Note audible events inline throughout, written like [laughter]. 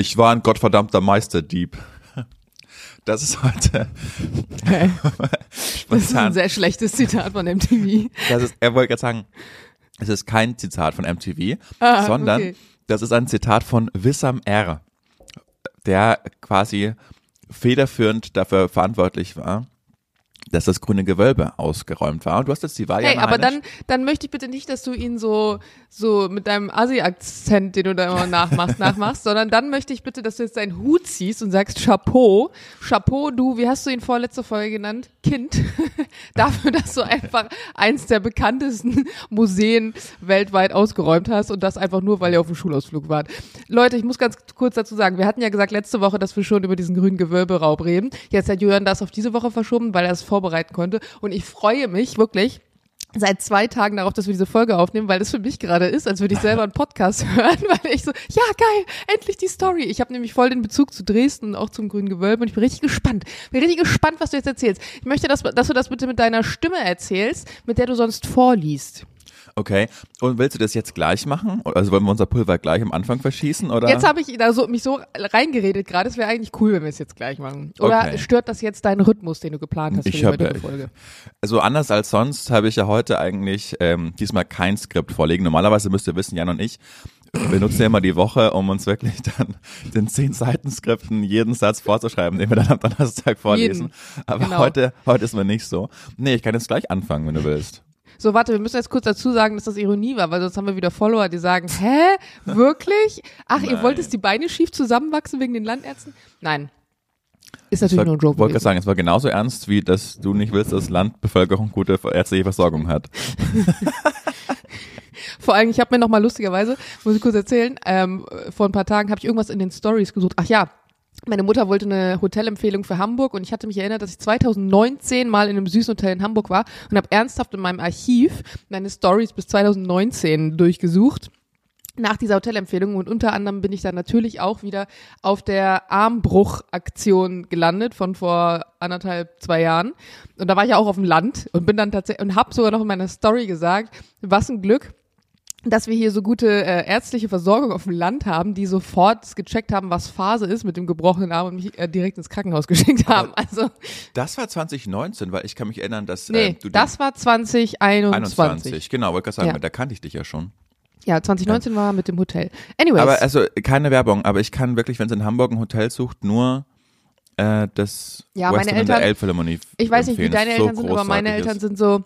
Ich war ein gottverdammter Meisterdieb. Das ist heute. Okay. [laughs] Das ist ein sehr schlechtes Zitat von MTV. Das ist, er wollte gerade sagen, es ist kein Zitat von MTV, ah, sondern okay. das ist ein Zitat von Wissam R., der quasi federführend dafür verantwortlich war, dass das grüne Gewölbe ausgeräumt war. Und du hast jetzt die Wahl Hey, aber dann, dann möchte ich bitte nicht, dass du ihn so, so mit deinem Assi-Akzent, den du da immer nachmachst, [laughs] nachmachst, sondern dann möchte ich bitte, dass du jetzt deinen Hut ziehst und sagst Chapeau. Chapeau, du, wie hast du ihn vorletzte Folge genannt? Kind. [laughs] Dafür, dass du einfach eins der bekanntesten [laughs] Museen weltweit ausgeräumt hast und das einfach nur, weil ihr auf dem Schulausflug wart. Leute, ich muss ganz kurz dazu sagen, wir hatten ja gesagt letzte Woche, dass wir schon über diesen grünen Gewölberaub reden. Jetzt hat Jürgen das auf diese Woche verschoben, weil er es vorbereiten konnte. Und ich freue mich wirklich, seit zwei Tagen darauf, dass wir diese Folge aufnehmen, weil das für mich gerade ist, als würde ich selber einen Podcast [laughs] hören, weil ich so, ja geil, endlich die Story. Ich habe nämlich voll den Bezug zu Dresden und auch zum Grünen Gewölbe und ich bin richtig gespannt. Bin richtig gespannt, was du jetzt erzählst. Ich möchte, dass, dass du das bitte mit deiner Stimme erzählst, mit der du sonst vorliest. Okay. Und willst du das jetzt gleich machen? Also wollen wir unser Pulver gleich am Anfang verschießen? Oder? Jetzt habe ich da so, mich so reingeredet gerade. Es wäre eigentlich cool, wenn wir es jetzt gleich machen. Oder okay. stört das jetzt deinen Rhythmus, den du geplant hast für ich die heutige Folge? Also anders als sonst habe ich ja heute eigentlich ähm, diesmal kein Skript vorlegen. Normalerweise müsst ihr wissen, Jan und ich, wir nutzen ja immer die Woche, um uns wirklich dann den zehn Seiten Skripten jeden Satz vorzuschreiben, den wir dann am Donnerstag vorlesen. Jeden. Aber genau. heute, heute ist mir nicht so. Nee, ich kann jetzt gleich anfangen, wenn du willst. So, warte, wir müssen jetzt kurz dazu sagen, dass das Ironie war, weil sonst haben wir wieder Follower, die sagen, hä, wirklich? Ach, Nein. ihr wollt jetzt die Beine schief zusammenwachsen wegen den Landärzten? Nein. Ist natürlich war, nur ein Joke. Ich wollte sagen, es war genauso ernst, wie dass du nicht willst, dass Landbevölkerung gute ärztliche Versorgung hat. [laughs] Vor allem, ich habe mir noch mal lustigerweise, muss ich kurz erzählen, ähm, vor ein paar Tagen habe ich irgendwas in den Stories gesucht. Ach ja, meine Mutter wollte eine Hotelempfehlung für Hamburg und ich hatte mich erinnert, dass ich 2019 mal in einem süßen Hotel in Hamburg war und habe ernsthaft in meinem Archiv meine Stories bis 2019 durchgesucht nach dieser Hotelempfehlung und unter anderem bin ich dann natürlich auch wieder auf der Armbruchaktion gelandet von vor anderthalb, zwei Jahren. Und da war ich ja auch auf dem Land und bin dann tatsächlich und habe sogar noch in meiner Story gesagt, was ein Glück, dass wir hier so gute äh, ärztliche Versorgung auf dem Land haben, die sofort gecheckt haben, was Phase ist mit dem gebrochenen Arm und mich äh, direkt ins Krankenhaus [laughs] geschickt haben. also das war 2019, weil ich kann mich erinnern, dass nee, äh, du das war 2021. 21, genau, wollte ich sagen, ja. da kannte ich dich ja schon. Ja, 2019 ja. war mit dem Hotel. Anyways. Aber also keine Werbung, aber ich kann wirklich, wenn es in Hamburg ein Hotel sucht, nur äh, das ja, Western meine Eltern, Elbphilharmonie. Ich weiß nicht, wie deine Eltern so sind, aber meine Eltern ist. sind so,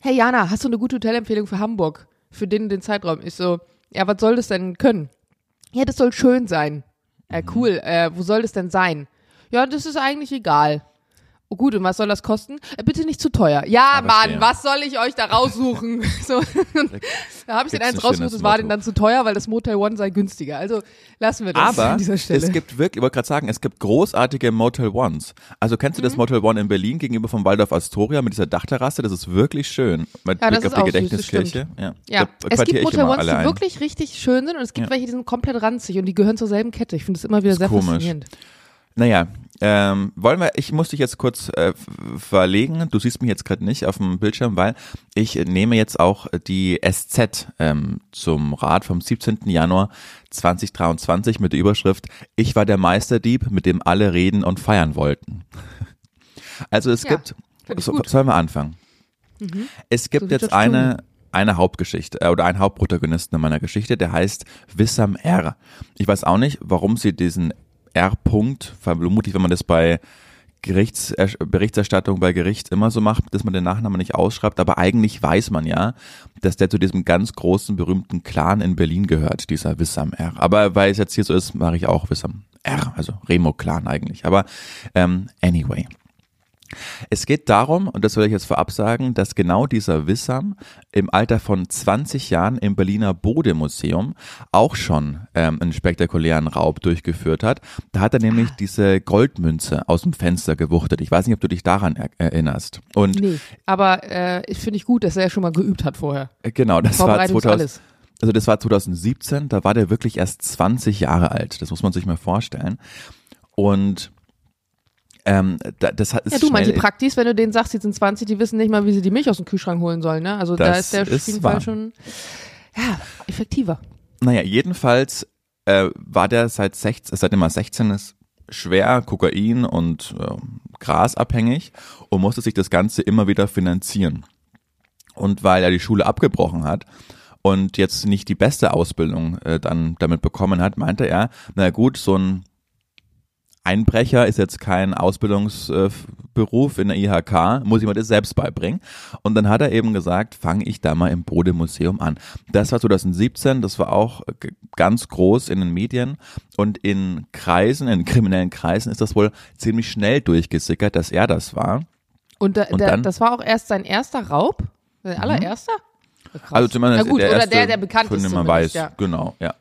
hey Jana, hast du eine gute Hotelempfehlung für Hamburg? Für den den Zeitraum. Ich so, ja, was soll das denn können? Ja, das soll schön sein. Äh, cool, äh, wo soll das denn sein? Ja, das ist eigentlich egal. Oh gut, und was soll das kosten? Äh, bitte nicht zu teuer. Ja, ja Mann, was soll ich euch da raussuchen? [laughs] so, da habe ich den eins rausgesucht, das war denn dann zu teuer, weil das Motel One sei günstiger. Also lassen wir das Aber an dieser Stelle. es gibt wirklich, ich wollte gerade sagen, es gibt großartige Motel Ones. Also kennst du mhm. das Motel One in Berlin gegenüber vom Waldorf Astoria mit dieser Dachterrasse? Das ist wirklich schön. Mit ja, Blick auf die Gedächtniskirche. Süß, ja, ja. es gibt Motel Ones, die ein. wirklich richtig schön sind und es gibt ja. welche, die sind komplett ranzig und die gehören zur selben Kette. Ich finde es immer wieder sehr komisch. faszinierend. Naja, ähm, wollen wir, ich muss dich jetzt kurz äh, verlegen. Du siehst mich jetzt gerade nicht auf dem Bildschirm, weil ich nehme jetzt auch die SZ ähm, zum Rat vom 17. Januar 2023 mit der Überschrift Ich war der Meisterdieb, mit dem alle reden und feiern wollten. [laughs] Also es ja, gibt, so, sollen wir anfangen? Mhm. Es gibt so jetzt eine, eine Hauptgeschichte äh, oder einen Hauptprotagonisten in meiner Geschichte, der heißt Wissam R. Ich weiß auch nicht, warum sie diesen R. vermutlich, wenn man das bei Gerichts Berichterstattung bei Gericht immer so macht, dass man den Nachnamen nicht ausschreibt, aber eigentlich weiß man ja, dass der zu diesem ganz großen, berühmten Clan in Berlin gehört, dieser Wissam R. Aber weil es jetzt hier so ist, mache ich auch Wissam R, also Remo-Clan eigentlich. Aber ähm, anyway. Es geht darum, und das will ich jetzt vorab sagen, dass genau dieser Wissam im Alter von 20 Jahren im Berliner Bode-Museum auch schon ähm, einen spektakulären Raub durchgeführt hat. Da hat er nämlich ah. diese Goldmünze aus dem Fenster gewuchtet. Ich weiß nicht, ob du dich daran er erinnerst. Und nee, aber äh, ich finde ich gut, dass er ja schon mal geübt hat vorher. Äh, genau, das war 2000, also das war 2017, da war der wirklich erst 20 Jahre alt. Das muss man sich mal vorstellen. Und ähm, das hat, ja, du meinst die Praktis, wenn du denen sagst, sie sind 20, die wissen nicht mal, wie sie die Milch aus dem Kühlschrank holen sollen. Ne? Also da ist der auf jeden Fall schon ja, effektiver. Naja, jedenfalls äh, war der seit 16, seitdem er 16 ist, schwer Kokain und äh, Gras abhängig und musste sich das Ganze immer wieder finanzieren. Und weil er die Schule abgebrochen hat und jetzt nicht die beste Ausbildung äh, dann damit bekommen hat, meinte er, na gut, so ein Einbrecher ist jetzt kein Ausbildungsberuf in der IHK, muss ich mir das selbst beibringen. Und dann hat er eben gesagt, fange ich da mal im Bode-Museum an. Das war 2017, das war auch ganz groß in den Medien und in Kreisen, in kriminellen Kreisen ist das wohl ziemlich schnell durchgesickert, dass er das war. Und, da, Und dann- das war auch erst sein erster Raub? Sein allererster? Krass. Also zumindest Na gut, der oder erste, der, der bekannt von ist dem man weiß, ja. genau, ja.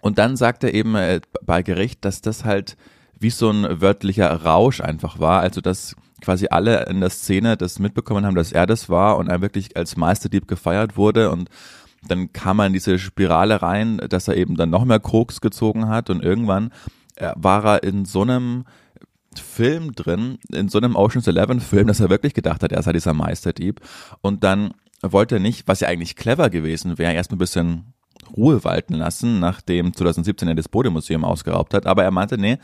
Und dann sagt er eben äh, bei Gericht, dass das halt wie so ein wörtlicher Rausch einfach war, also dass quasi alle in der Szene das mitbekommen haben, dass er das war und er wirklich als Meisterdieb gefeiert wurde. Und dann kam er in diese Spirale rein, dass er eben dann noch mehr Koks gezogen hat. Und irgendwann äh, war er in so einem Film drin, in so einem Ocean's Eleven Film, dass er wirklich gedacht hat, er sei dieser Meisterdieb. Und dann wollte er nicht, was ja eigentlich clever gewesen wäre, erst mal ein bisschen Ruhe walten lassen, nachdem 2017 er das Bode-Museum ausgeraubt hat. Aber er meinte, nee,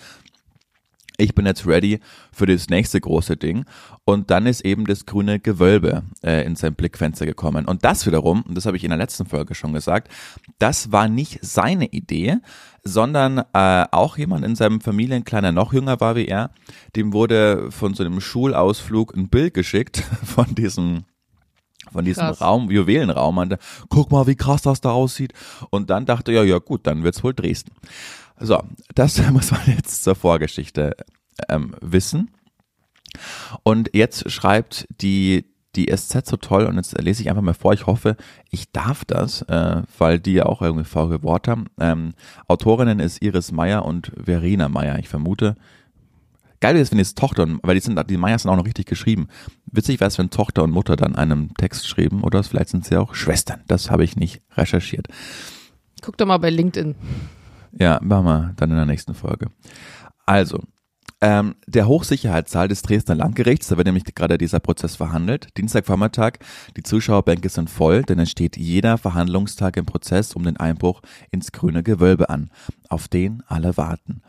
ich bin jetzt ready für das nächste große Ding. Und dann ist eben das grüne Gewölbe äh, in sein Blickfenster gekommen. Und das wiederum, und das habe ich in der letzten Folge schon gesagt, das war nicht seine Idee, sondern äh, auch jemand in seinem Familienkleiner noch jünger war wie er, dem wurde von so einem Schulausflug ein Bild geschickt [laughs] von diesem von diesem Krass. Raum, Juwelenraum, und guck mal, wie krass das da aussieht. Und dann dachte er, ja gut, dann wird's wohl Dresden. So, das [laughs] muss man jetzt zur Vorgeschichte ähm, wissen. Und jetzt schreibt die, die SZ so toll, und jetzt lese ich einfach mal vor, ich hoffe, ich darf das, äh, weil die ja auch irgendwie Wort haben. Ähm, Autorinnen ist Iris Meyer und Verena Meyer, ich vermute. Geil ist, wenn es Tochter, und- weil die sind, die Meyers sind auch noch richtig geschrieben. Witzig wäre es, wenn Tochter und Mutter dann einen Text schreiben, oder vielleicht sind sie auch Schwestern. Das habe ich nicht recherchiert. Guck doch mal bei LinkedIn. Ja, machen wir dann in der nächsten Folge. Also, ähm, der Hochsicherheitssaal des Dresdner Landgerichts, da wird nämlich gerade dieser Prozess verhandelt. Dienstagvormittag, die Zuschauerbänke sind voll, denn es steht jeder Verhandlungstag im Prozess um den Einbruch ins grüne Gewölbe an, auf den alle warten.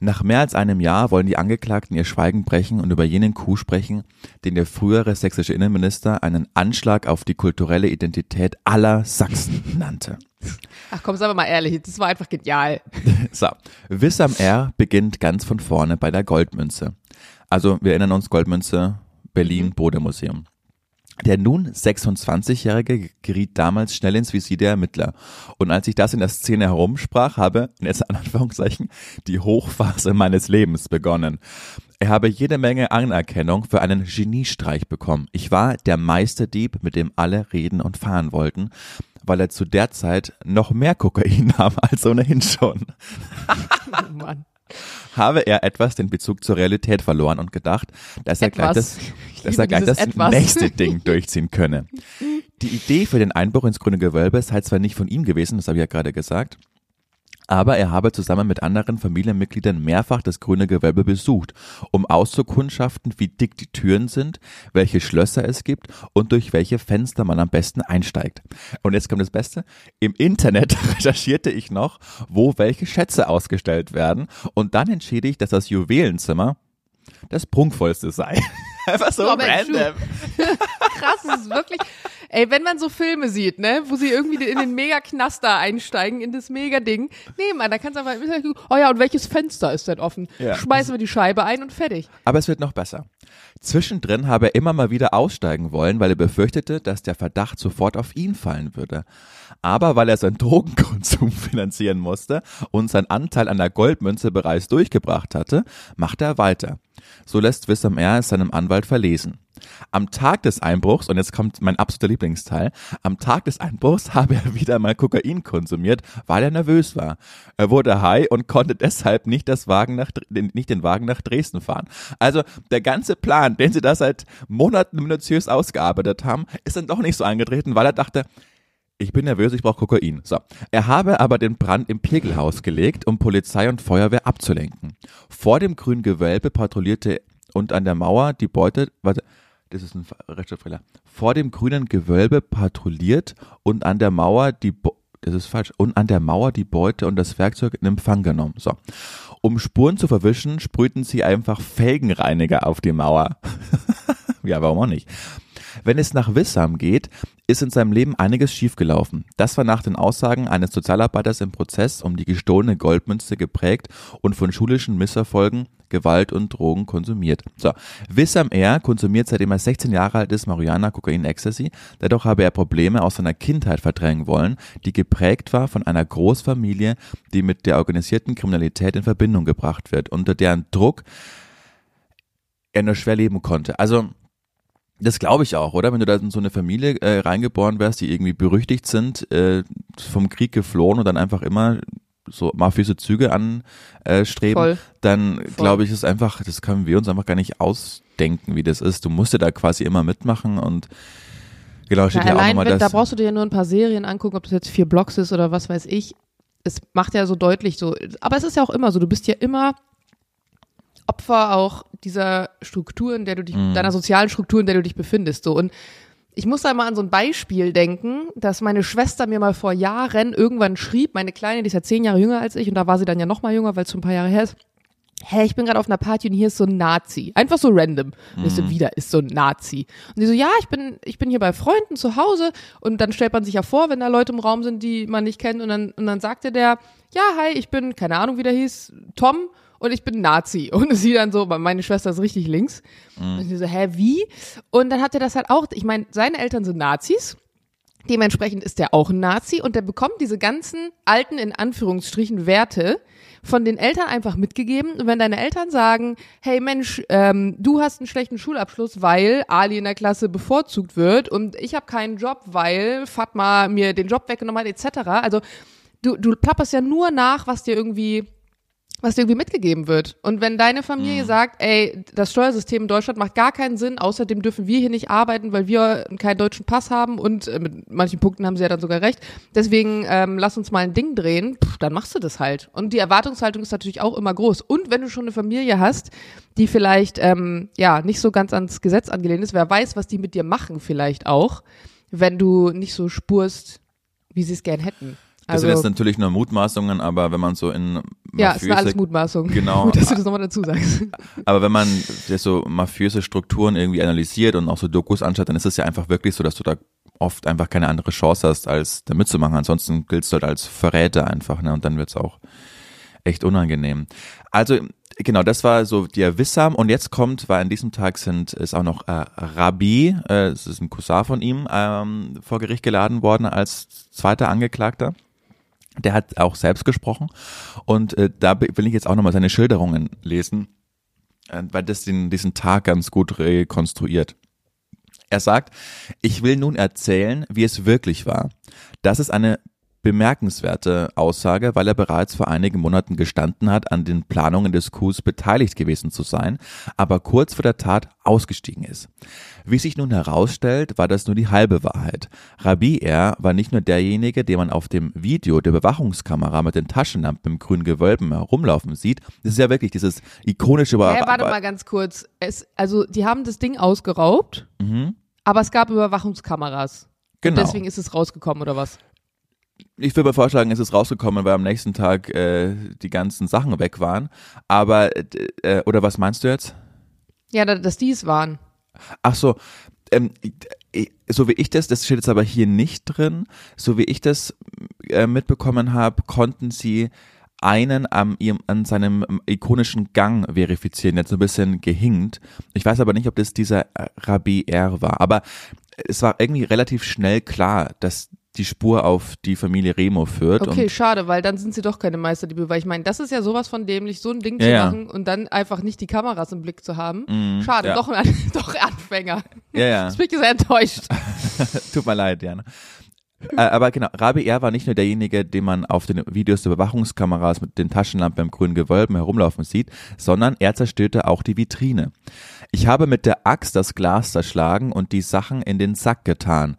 Nach mehr als einem Jahr wollen die Angeklagten ihr Schweigen brechen und über jenen Coup sprechen, den der frühere sächsische Innenminister einen Anschlag auf die kulturelle Identität aller Sachsen nannte. Ach komm, sagen wir mal ehrlich, das war einfach genial. [laughs] So, Wissam R. beginnt ganz von vorne bei der Goldmünze. Also, wir erinnern uns, Goldmünze, Berlin, Bode-Museum. Der nun 26-Jährige geriet damals schnell ins Visier der Ermittler. Und als ich das in der Szene herumsprach, habe, und jetzt in Anführungszeichen, die Hochphase meines Lebens begonnen. Er habe jede Menge Anerkennung für einen Geniestreich bekommen. Ich war der Meisterdieb, mit dem alle reden und fahren wollten, weil er zu der Zeit noch mehr Kokain [laughs] nahm als ohnehin schon Oh [laughs] Mann. Habe er etwas den Bezug zur Realität verloren und gedacht, dass er gleich Etwas. das, Ich dass er gleich das Etwas. nächste [laughs] Ding durchziehen könne. Die Idee für den Einbruch ins grüne Gewölbe sei zwar nicht von ihm gewesen, das habe ich ja gerade gesagt, aber er habe zusammen mit anderen Familienmitgliedern mehrfach das grüne Gewölbe besucht, um auszukundschaften, wie dick die Türen sind, welche Schlösser es gibt und durch welche Fenster man am besten einsteigt. Und jetzt kommt das Beste. Im Internet [laughs] recherchierte ich noch, wo welche Schätze ausgestellt werden und dann entschied ich, dass das Juwelenzimmer das prunkvollste sei. [laughs] Einfach so Robert random. [laughs] Krass, es ist wirklich. Ey, wenn man so Filme sieht, ne, wo sie irgendwie in den Mega-Knaster einsteigen, in das Mega-Ding, nee, Mann, da kannst du einfach, oh ja, und welches Fenster ist denn offen? Ja. Schmeißen wir die Scheibe ein und fertig. Aber es wird noch besser. Zwischendrin habe er immer mal wieder aussteigen wollen, weil er befürchtete, dass der Verdacht sofort auf ihn fallen würde. Aber weil er seinen [laughs] Drogenkonsum finanzieren musste und seinen Anteil an der Goldmünze bereits durchgebracht hatte, machte er weiter. So lässt Wissam R. es seinem Anwalt verlesen. Am Tag des Einbruchs, und jetzt kommt mein absoluter Lieblingsteil, am Tag des Einbruchs [laughs] habe er wieder mal Kokain konsumiert, weil er nervös war. Er wurde high und konnte deshalb nicht, das Wagen nach, nicht den Wagen nach Dresden fahren. Also der ganze Plan, den sie da seit Monaten minutiös ausgearbeitet haben, ist dann doch nicht so eingetreten, weil er dachte, ich bin nervös, ich brauche Kokain. So. Er habe aber den Brand im Pegelhaus gelegt, um Polizei und Feuerwehr abzulenken. Vor dem grünen Gewölbe patrouillierte und an der Mauer die Beute, warte, das ist ein Rechtschreibfehler. Vor dem grünen Gewölbe patrouilliert und an der Mauer die, Bo das ist falsch. Und an der Mauer die Beute und das Werkzeug in Empfang genommen. So. Um Spuren zu verwischen, sprühten sie einfach Felgenreiniger auf die Mauer. [laughs] ja, warum auch nicht? Wenn es nach Wissam geht, ist in seinem Leben einiges schiefgelaufen. Das war nach den Aussagen eines Sozialarbeiters im Prozess um die gestohlene Goldmünze geprägt und von schulischen Misserfolgen, Gewalt und Drogen konsumiert. So, Wissam R. konsumiert seitdem er 16 Jahre alt ist Marihuana, Kokain, Ecstasy. Dadurch habe er Probleme aus seiner Kindheit verdrängen wollen, die geprägt war von einer Großfamilie, die mit der organisierten Kriminalität in Verbindung gebracht wird, unter deren Druck er nur schwer leben konnte. Also das glaube ich auch, oder? Wenn du da in so eine Familie äh, reingeboren wärst, die irgendwie berüchtigt sind, äh, vom Krieg geflohen und dann einfach immer so mafiöse Züge anstreben, äh, dann glaube ich, ist einfach, das können wir uns einfach gar nicht ausdenken, wie das ist. Du musst ja da quasi immer mitmachen und genau, steht ja, ja auch nochmal das. Da brauchst du dir ja nur ein paar Serien angucken, ob das jetzt vier Blocks ist oder was weiß ich. Es macht ja so deutlich so, aber es ist ja auch immer so, du bist ja immer Opfer auch dieser Struktur, in der du dich, mhm. deiner sozialen Struktur, in der du dich befindest. So und ich muss da mal an so ein Beispiel denken, dass meine Schwester mir mal vor Jahren irgendwann schrieb, meine Kleine, die ist ja zehn Jahre jünger als ich und da war sie dann ja noch mal jünger, weil es schon ein paar Jahre her ist. Hä, ich bin gerade auf einer Party und hier ist so ein Nazi. Einfach so random. Und ich so, mhm. wieder ist so ein Nazi. Und sie so, ja, ich bin, ich bin hier bei Freunden zu Hause und dann stellt man sich ja vor, wenn da Leute im Raum sind, die man nicht kennt und dann, und dann sagte der, ja, hi, ich bin, keine Ahnung, wie der hieß, Tom und ich bin Nazi. [laughs] Und sie dann so, meine Schwester ist richtig links. Mhm. Und sie so, hä, wie? Und dann hat er das halt auch, ich meine, seine Eltern sind Nazis. Dementsprechend ist er auch ein Nazi und der bekommt diese ganzen alten, in Anführungsstrichen, Werte von den Eltern einfach mitgegeben. Und wenn deine Eltern sagen, hey Mensch, ähm, du hast einen schlechten Schulabschluss, weil Ali in der Klasse bevorzugt wird und ich habe keinen Job, weil Fatma mir den Job weggenommen hat, etc. Also du, du plapperst ja nur nach, was dir irgendwie was dir irgendwie mitgegeben wird. Und wenn deine Familie mhm. sagt, ey, das Steuersystem in Deutschland macht gar keinen Sinn, außerdem dürfen wir hier nicht arbeiten, weil wir keinen deutschen Pass haben und äh, mit manchen Punkten haben sie ja dann sogar recht. Deswegen ähm, lass uns mal ein Ding drehen, pff, dann machst du das halt. Und die Erwartungshaltung ist natürlich auch immer groß. Und wenn du schon eine Familie hast, die vielleicht ähm, ja nicht so ganz ans Gesetz angelehnt ist, wer weiß, was die mit dir machen vielleicht auch, wenn du nicht so spurst, wie sie es gern hätten. Das sind jetzt also natürlich nur Mutmaßungen, aber wenn man so in ja, es war alles Mutmaßung. [laughs] Genau. Gut, dass du das nochmal dazu sagst. Aber wenn man so mafiöse Strukturen irgendwie analysiert und auch so Dokus anschaut, dann ist es ja einfach wirklich so, dass du da oft einfach keine andere Chance hast, als da mitzumachen. Ansonsten giltst du halt als Verräter einfach, ne? Und dann wird's auch echt unangenehm. Also genau, das war so der Wissam und jetzt kommt, weil an diesem Tag sind ist auch noch äh, Rabi, äh, das ist ein Cousin von ihm, ähm, vor Gericht geladen worden als zweiter Angeklagter. Der hat auch selbst gesprochen und äh, da will ich jetzt auch nochmal seine Schilderungen lesen, äh, weil das den, diesen Tag ganz gut rekonstruiert. Er sagt, ich will nun erzählen, wie es wirklich war. Das ist eine bemerkenswerte Aussage, weil er bereits vor einigen Monaten gestanden hat, an den Planungen des Coups beteiligt gewesen zu sein, aber kurz vor der Tat ausgestiegen ist. Wie sich nun herausstellt, war das nur die halbe Wahrheit. Rabi R. war nicht nur derjenige, den man auf dem Video der Bewachungskamera mit den Taschenlampen im grünen Gewölben herumlaufen sieht. Das ist ja wirklich dieses ikonische... Hey, warte mal ganz kurz. Es, also, die haben das Ding ausgeraubt, mhm. aber es gab Überwachungskameras. Genau. Und deswegen ist es rausgekommen, oder was? Ich würde mal vorschlagen, es ist rausgekommen, weil am nächsten Tag äh, die ganzen Sachen weg waren. Aber, äh, oder was meinst du jetzt? Ja, dass die es waren. Ach so, ähm, so wie ich das, das steht jetzt aber hier nicht drin, so wie ich das äh, mitbekommen habe, konnten sie einen am, an seinem ikonischen Gang verifizieren, jetzt so ein bisschen gehinkt. Ich weiß aber nicht, ob das dieser Rabbi R war, aber es war irgendwie relativ schnell klar, dass die Spur auf die Familie Remo führt. Okay, schade, weil dann sind sie doch keine Meisterdiebe, weil ich meine, das ist ja sowas von dämlich, so ein Ding zu ja, machen und dann einfach nicht die Kameras im Blick zu haben. Mm, schade, ja. doch, [laughs] doch Anfänger. Ja, ja. Ich bin sehr enttäuscht. [laughs] Tut mir leid, Jana. Äh, aber genau, Rabi R. war nicht nur derjenige, den man auf den Videos der Überwachungskameras mit den Taschenlampen im grünen Gewölben herumlaufen sieht, sondern er zerstörte auch die Vitrine. Ich habe mit der Axt das Glas zerschlagen und die Sachen in den Sack getan.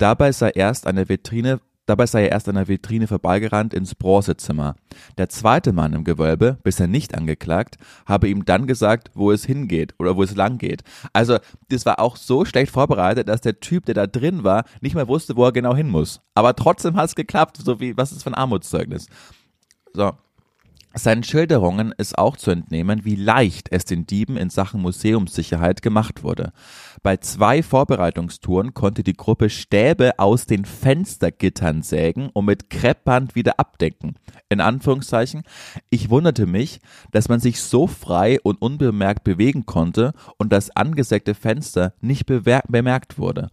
Dabei sei erst eine Vitrine Dabei sei er erst an der Vitrine vorbeigerannt ins Bronzezimmer. Der zweite Mann im Gewölbe, bisher nicht angeklagt, habe ihm dann gesagt, wo es hingeht oder wo es lang geht. Also, das war auch so schlecht vorbereitet, dass der Typ, der da drin war, nicht mehr wusste, wo er genau hin muss. Aber trotzdem hat es geklappt, so wie, was ist für ein Armutszeugnis? So, seinen Schilderungen ist auch zu entnehmen, wie leicht es den Dieben in Sachen Museumssicherheit gemacht wurde. Bei zwei Vorbereitungstouren konnte die Gruppe Stäbe aus den Fenstergittern sägen und mit Kreppband wieder abdecken. In Anführungszeichen, ich wunderte mich, dass man sich so frei und unbemerkt bewegen konnte und das angesägte Fenster nicht bemerkt wurde.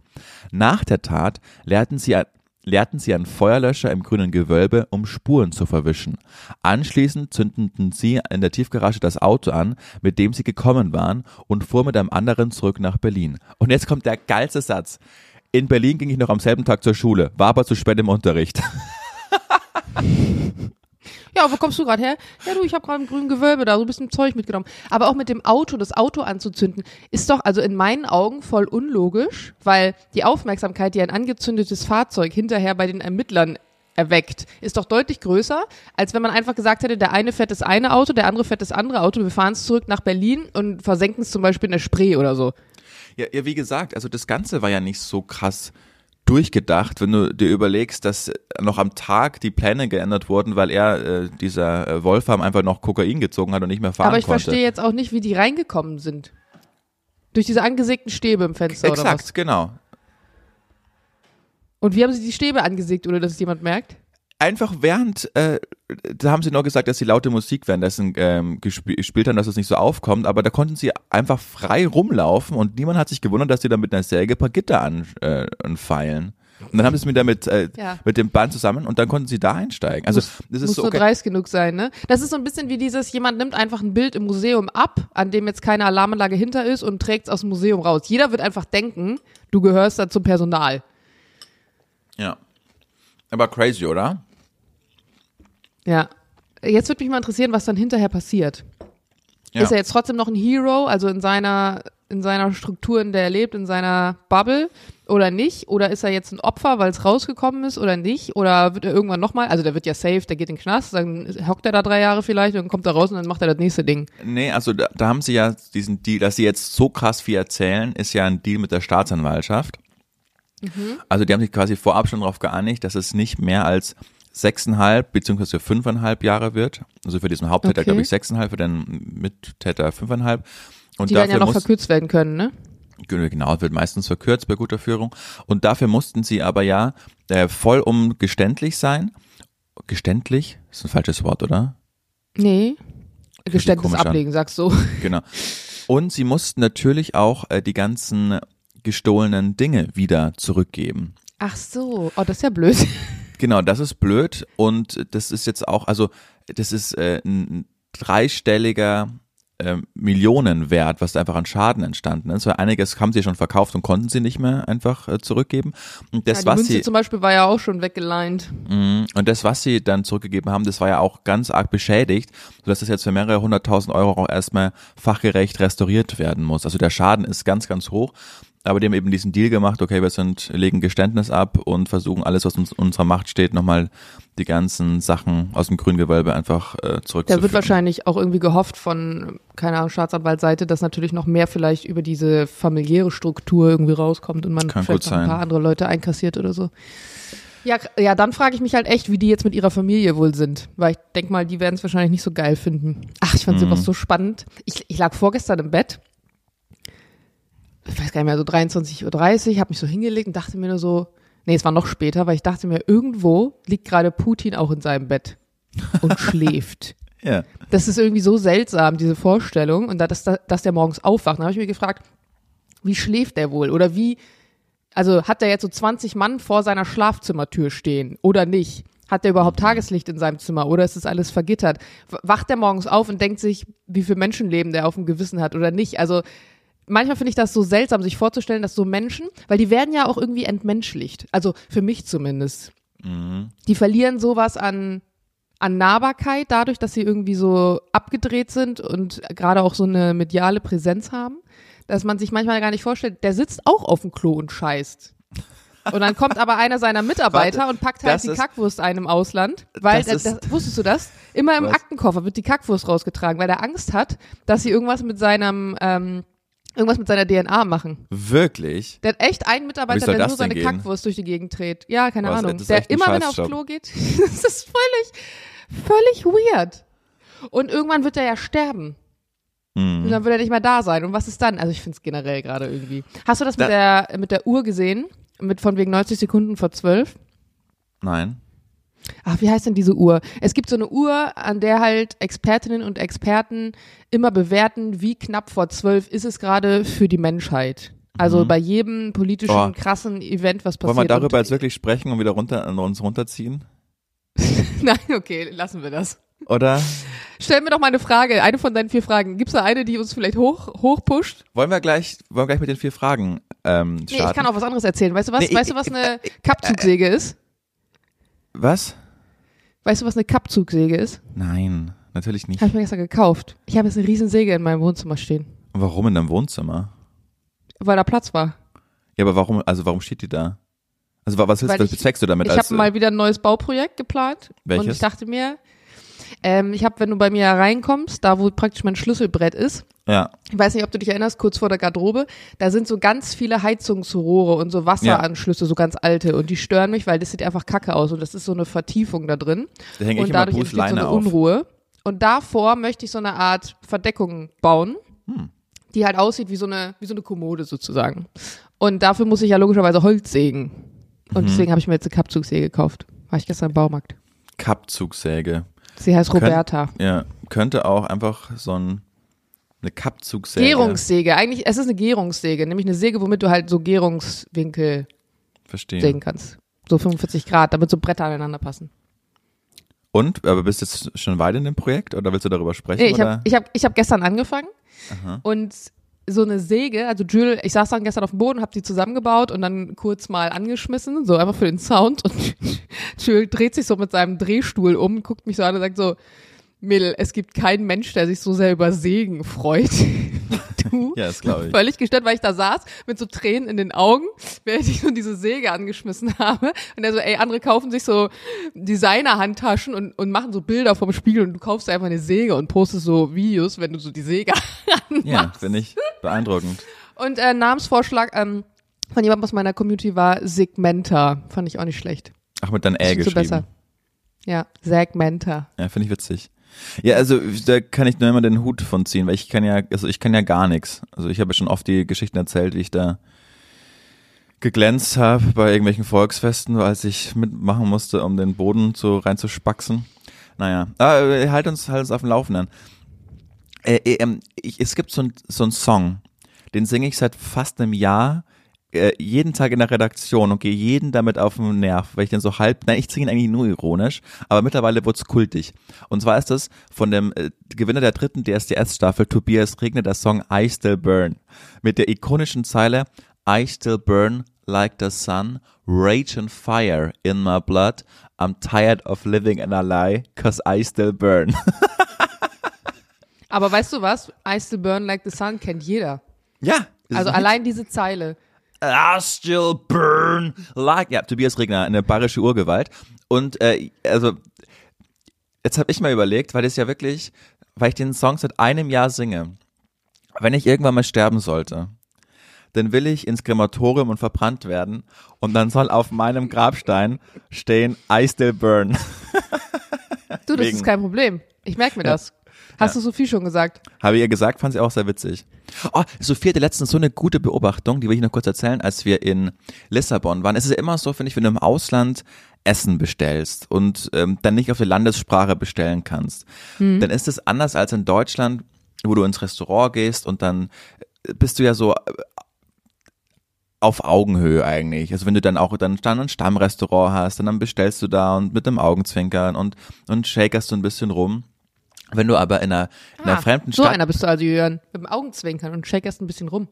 Nach der Tat leerten sie leerten sie einen Feuerlöscher im grünen Gewölbe, um Spuren zu verwischen. Anschließend zündeten sie in der Tiefgarage das Auto an, mit dem sie gekommen waren, und fuhren mit einem anderen zurück nach Berlin. Und jetzt kommt der geilste Satz. In Berlin ging ich noch am selben Tag zur Schule, war aber zu spät im Unterricht. [laughs] Ja, wo kommst du gerade her? Ja, du, ich habe gerade ein grünes Gewölbe da, so ein bisschen Zeug mitgenommen. Aber auch mit dem Auto, das Auto anzuzünden, ist doch also in meinen Augen voll unlogisch, weil die Aufmerksamkeit, die ein angezündetes Fahrzeug hinterher bei den Ermittlern erweckt, ist doch deutlich größer, als wenn man einfach gesagt hätte, der eine fährt das eine Auto, der andere fährt das andere Auto, wir fahren es zurück nach Berlin und versenken es zum Beispiel in der Spree oder so. Ja, ja, wie gesagt, also das Ganze war ja nicht so krass durchgedacht, wenn du dir überlegst, dass noch am Tag die Pläne geändert wurden, weil er, äh, dieser äh, Wolfram, einfach noch Kokain gezogen hat und nicht mehr fahren Aber ich konnte. verstehe jetzt auch nicht, wie die reingekommen sind. Durch diese angesägten Stäbe im Fenster Exakt, oder was? genau. Und wie haben sie die Stäbe angesägt, ohne dass es jemand merkt? Einfach während, äh, da haben sie nur gesagt, dass sie laute Musik währenddessen ähm, gesp gespielt haben, dass es nicht so aufkommt, aber da konnten sie einfach frei rumlaufen und niemand hat sich gewundert, dass sie da mit einer Säge ein paar Gitter an, äh, anfeilen. Und dann haben sie es mit, äh, Ja. mit dem Band zusammen und dann konnten sie da einsteigen. Also das ist Muss so nur okay. dreist genug sein, ne? Das ist so ein bisschen wie dieses, jemand nimmt einfach ein Bild im Museum ab, an dem jetzt keine Alarmanlage hinter ist und trägt es aus dem Museum raus. Jeder wird einfach denken, du gehörst da zum Personal. Ja. Aber crazy, oder? Ja. Jetzt würde mich mal interessieren, was dann hinterher passiert. Ja. Ist er jetzt trotzdem noch ein Hero, also in seiner, in seiner Struktur, in der er lebt, in seiner Bubble oder nicht? Oder ist er jetzt ein Opfer, weil es rausgekommen ist oder nicht? Oder wird er irgendwann nochmal, also der wird ja safe, der geht in den Knast, dann hockt er da drei Jahre vielleicht und kommt er raus und dann macht er das nächste Ding. Nee, also da, da haben sie ja diesen Deal, dass sie jetzt so krass viel erzählen, ist ja ein Deal mit der Staatsanwaltschaft. Also die haben sich quasi vorab schon darauf geeinigt, dass es nicht mehr als sechseinhalb beziehungsweise fünfeinhalb Jahre wird. Also für diesen Haupttäter Okay. glaube ich sechseinhalb, für den Mittäter fünfeinhalb. Und Die werden ja noch muss, verkürzt werden können, ne? genau, wird meistens verkürzt bei guter Führung. Und dafür mussten sie aber ja äh, voll um geständlich sein. Geständlich? Ist ein falsches Wort, oder? Nee. Geständnis an. ablegen, sagst du. [laughs] Genau. Und sie mussten natürlich auch äh, die ganzen gestohlenen Dinge wieder zurückgeben. Ach so. Oh, das ist ja blöd. [laughs] Genau, das ist blöd und das ist jetzt auch, also das ist äh, ein dreistelliger äh, Millionenwert, was da einfach an Schaden entstanden ist. Weil einiges haben sie schon verkauft und konnten sie nicht mehr einfach äh, zurückgeben. Und das, ja, die was Münze sie zum Beispiel war ja auch schon weggeleint. Mhm. Und das, was sie dann zurückgegeben haben, das war ja auch ganz arg beschädigt, sodass das jetzt für mehrere hunderttausend Euro auch erstmal fachgerecht restauriert werden muss. Also der Schaden ist ganz, ganz hoch. Aber die haben eben diesen Deal gemacht, okay, wir sind, legen Geständnis ab und versuchen alles, was uns in unserer Macht steht, nochmal die ganzen Sachen aus dem Grüngewölbe einfach äh, Da zurückzuführen. wird wahrscheinlich auch irgendwie gehofft von, keine Ahnung, Staatsanwaltsseite, dass natürlich noch mehr vielleicht über diese familiäre Struktur irgendwie rauskommt und man Kann vielleicht noch ein sein. paar andere Leute einkassiert oder so. Ja, ja, dann frage ich mich halt echt, wie die jetzt mit ihrer Familie wohl sind. Weil ich denk mal, die werden es wahrscheinlich nicht so geil finden. Ach, ich fand Mhm. sowas so spannend. Ich, ich lag vorgestern im Bett. Ich weiß gar nicht mehr, so 23.30 Uhr, habe mich so hingelegt und dachte mir nur so, nee, es war noch später, weil ich dachte mir, irgendwo liegt gerade Putin auch in seinem Bett und [laughs] schläft. ja. Das ist irgendwie so seltsam, diese Vorstellung. Und da, dass, dass der morgens aufwacht. Dann habe ich mir gefragt, wie schläft der wohl? Oder wie, also hat der jetzt so 20 Mann vor seiner Schlafzimmertür stehen oder nicht? Hat der überhaupt Tageslicht in seinem Zimmer oder ist das alles vergittert? Wacht der morgens auf und denkt sich, wie viel Menschenleben der auf dem Gewissen hat oder nicht? Also manchmal finde ich das so seltsam, sich vorzustellen, dass so Menschen, weil die werden ja auch irgendwie entmenschlicht. Also für mich zumindest. Die verlieren sowas an, an Nahbarkeit dadurch, dass sie irgendwie so abgedreht sind und gerade auch so eine mediale Präsenz haben, dass man sich manchmal gar nicht vorstellt, der sitzt auch auf dem Klo und scheißt. Und dann kommt aber einer seiner Mitarbeiter Warte, und packt halt das die ist- Kackwurst ein im Ausland. Weil, Das das ist- wusstest du das? Immer im Was? Aktenkoffer wird die Kackwurst rausgetragen, weil er Angst hat, dass sie irgendwas mit seinem, ähm, irgendwas mit seiner DNA machen. Wirklich? Der hat echt einen Mitarbeiter, der nur seine? Kackwurst durch die Gegend dreht. Ja, keine Was, Ahnung. Der immer, wenn er aufs. Klo geht, [laughs] das ist völlig, völlig weird. Und irgendwann wird er ja sterben. Hm. Und dann wird er nicht mehr da sein. Und was ist dann? Also ich finde es generell gerade irgendwie. Hast du das mit Da- der, mit der Uhr gesehen? Mit von wegen 90 Sekunden vor 12? Nein. Ach, wie heißt denn diese Uhr? Es gibt so eine Uhr, an der halt Expertinnen und Experten immer bewerten, wie knapp vor 12 ist es gerade für die Menschheit. Also bei jedem politischen, Oh. krassen Event, was Wollen passiert. wir darüber jetzt wirklich sprechen und wieder runter, an uns runterziehen? [laughs] Nein, okay, lassen wir das. Oder Stell mir doch mal eine Frage, eine von deinen vier Fragen. Gibt's da eine, die uns vielleicht hoch, hochpusht? wollen wir gleich, wollen wir gleich mit den vier Fragen ähm, Nee, starten? ich kann auch was anderes erzählen. Weißt du was? Nee, ich- weißt du, was eine Kappzugsäge ist? Was? Weißt du, was eine Kappzugsäge ist? Nein, natürlich nicht. Habe ich mir gestern gekauft. Ich habe jetzt eine riesen Säge in meinem Wohnzimmer stehen, Warum in deinem Wohnzimmer? weil da Platz war. Ja, aber warum, also warum steht die da? Also wa- was, ist, Weil was ich- bezweckst du damit? Ich als, habe mal wieder ein neues Bauprojekt geplant. Und Welches? ich dachte mir, ähm, ich habe, wenn du bei mir reinkommst, da wo praktisch mein Schlüsselbrett ist, ja, ich weiß nicht, ob du dich erinnerst, kurz vor der Garderobe, da sind so ganz viele Heizungsrohre und so Wasseranschlüsse, so ganz alte. Und die stören mich, weil das sieht einfach kacke aus. Und das ist so eine Vertiefung da drin. da hänge ich und dadurch Bruce entsteht so eine Leine auf. Unruhe. Und davor möchte ich so eine Art Verdeckung bauen, Hm. die halt aussieht wie so eine, wie so eine Kommode sozusagen. Und dafür muss ich ja logischerweise Holz sägen. Und Mhm. deswegen habe ich mir jetzt eine Kappzugsäge gekauft. War ich gestern im Baumarkt. Kappzugsäge. Sie heißt Könnt- Roberta. Ja, könnte auch einfach so ein, eine Kappzugsäge. Gärungssäge. Eigentlich, es ist eine Gärungssäge, nämlich eine Säge, womit du halt so Gärungswinkel Verstehe. sägen kannst. So 45 Grad, damit so Bretter aneinander passen. Und, aber bist du jetzt schon weit in dem Projekt oder willst du darüber sprechen? Nee, ich habe ich hab, ich hab gestern angefangen und so eine Säge, also Jules, ich saß dann gestern auf dem Boden, habe die zusammengebaut und dann kurz mal angeschmissen, so einfach für den Sound und [laughs] Jules dreht sich so mit seinem Drehstuhl um, guckt mich so an und sagt so, Mädel, es gibt keinen Mensch, der sich so sehr über Sägen freut. [laughs] du. ja, das glaube ich. Völlig gestört, weil ich da saß mit so Tränen in den Augen, [laughs] während ich so diese Säge angeschmissen habe. Und er so, ey, andere kaufen sich so Designer-Handtaschen und, und machen so Bilder vom Spiegel und du kaufst einfach eine Säge und postest so Videos, wenn du so die Säge [laughs] Ja, finde ich beeindruckend. Und äh, Namensvorschlag ähm, von jemandem aus meiner Community war Segmenta. Fand ich auch nicht schlecht. Ach, mit deinem Ä geschrieben. besser? Ja, Segmenta. Ja, finde ich witzig. Ja, also da kann ich nur immer den Hut von ziehen, weil ich kann ja, also ich kann ja gar nichts. Also ich habe schon oft die Geschichten erzählt, wie ich da geglänzt habe bei irgendwelchen Volksfesten, als ich mitmachen musste, um den Boden zu reinzuspaxen. Naja, aber halt uns halt uns auf dem Laufenden. Äh, äh, ähm, ich, es gibt so ein so Song, den singe ich seit fast einem Jahr äh, jeden Tag in der Redaktion und gehe jeden damit auf den Nerv, weil ich den so halb, nein, ich singe ihn eigentlich nur ironisch, aber mittlerweile wird's kultig. Und zwar ist das von dem äh, Gewinner der dritten DSDS-Staffel, Tobias Regner, der Song I Still Burn. Mit der ikonischen Zeile I still burn like the sun, rage and fire in my blood, I'm tired of living in a lie, cause I still burn. [laughs] Aber weißt du was? I still burn like the sun kennt jeder. ja. Also allein diese Zeile. I still burn like. Ja, Tobias Regner, eine bayerische Urgewalt. Und äh, also, jetzt habe ich mal überlegt, weil das ja wirklich, weil ich den Song seit einem Jahr singe, wenn ich irgendwann mal sterben sollte, dann will ich ins Krematorium und verbrannt werden und dann soll auf meinem Grabstein stehen I still burn. Du, das Wegen- ist kein Problem. Ich merke mir das. Hast du Sophie schon gesagt? Habe ihr gesagt, fand sie auch sehr witzig. Oh, Sophie hatte letztens so eine gute Beobachtung, die will ich noch kurz erzählen, als wir in Lissabon waren. Es ist ja immer so, finde ich, wenn du im Ausland Essen bestellst und ähm, dann nicht auf die Landessprache bestellen kannst, dann ist es anders als in Deutschland, wo du ins Restaurant gehst und dann äh, bist du ja so äh, auf Augenhöhe eigentlich. Also wenn du dann auch dann, dann ein Stammrestaurant hast, dann bestellst du da und mit dem Augenzwinkern und, und shakerst du ein bisschen rum. Wenn du aber in einer, in einer Ah, fremden so Stadt einer bist du also, Jörn. Mit dem Augenzwinkern und shakerst ein bisschen rum.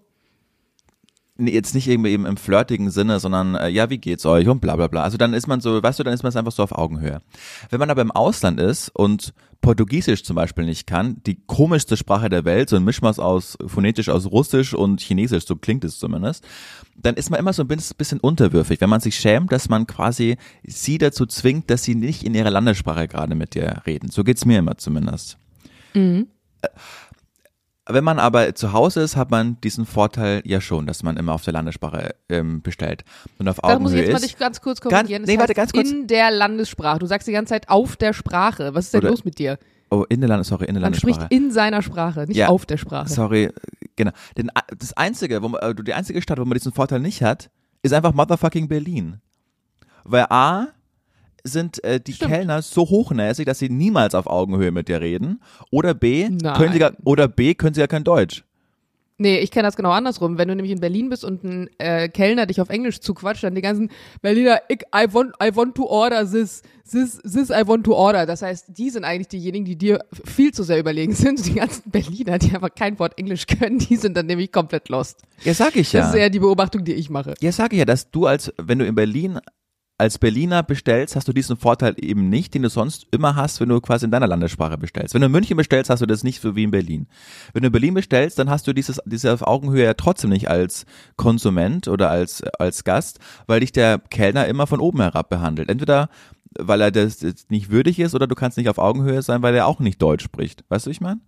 Nee, jetzt nicht irgendwie eben im flirtigen Sinne, sondern äh, ja, wie geht's euch und bla bla bla. Also dann ist man so, weißt du, dann ist man einfach so auf Augenhöhe. Wenn man aber im Ausland ist und Portugiesisch zum Beispiel nicht kann, die komischste Sprache der Welt, so ein Mischmaß aus phonetisch aus Russisch und Chinesisch, so klingt es zumindest, dann ist man immer so ein bisschen unterwürfig, wenn man sich schämt, dass man quasi sie dazu zwingt, dass sie nicht in ihrer Landessprache gerade mit dir reden. So geht's mir immer zumindest. Mhm. Wenn man aber zu Hause ist, hat man diesen Vorteil ja schon, dass man immer auf der Landessprache ähm, bestellt und auf Da muss ich Augenhöhe jetzt mal ist. dich ganz kurz Ganz- korrigieren. Das nee, warte, ganz kurz. In der Landessprache. Du sagst die ganze Zeit auf der Sprache. Was ist denn Oder- los mit dir? Oh, in der Landes, sorry, in der Man spricht Landessprache. in seiner Sprache, nicht Ja. auf der Sprache. Sorry, genau. Den, das einzige, wo man, äh, die einzige Stadt, wo man diesen Vorteil nicht hat, ist einfach motherfucking Berlin. Weil A sind äh, die Stimmt. Kellner so hochnäsig, dass sie niemals auf Augenhöhe mit dir reden. Oder B, Nein. können sie gar, oder B, können sie ja kein Deutsch. Nee, ich kenne das genau andersrum. Wenn du nämlich in Berlin bist und ein äh, Kellner dich auf Englisch zuquatscht, dann die ganzen Berliner, ich, I want, I want to order this, this, this I want to order. Das heißt, die sind eigentlich diejenigen, die dir viel zu sehr überlegen sind. [laughs] Die ganzen Berliner, die einfach kein Wort Englisch können, die sind dann nämlich komplett lost. Ja, sag ich Das ja. ist eher die Beobachtung, die ich mache. Ja, sage ich ja, dass du als, wenn du in Berlin als Berliner bestellst, hast du diesen Vorteil eben nicht, den du sonst immer hast, wenn du quasi in deiner Landessprache bestellst. Wenn du in München bestellst, hast du das nicht so wie in Berlin. Wenn du in Berlin bestellst, dann hast du dieses, diese auf Augenhöhe ja trotzdem nicht als Konsument oder als, als Gast, weil dich der Kellner immer von oben herab behandelt. Entweder weil er das nicht würdig ist oder du kannst nicht auf Augenhöhe sein, weil er auch nicht Deutsch spricht. Weißt du, ich meine?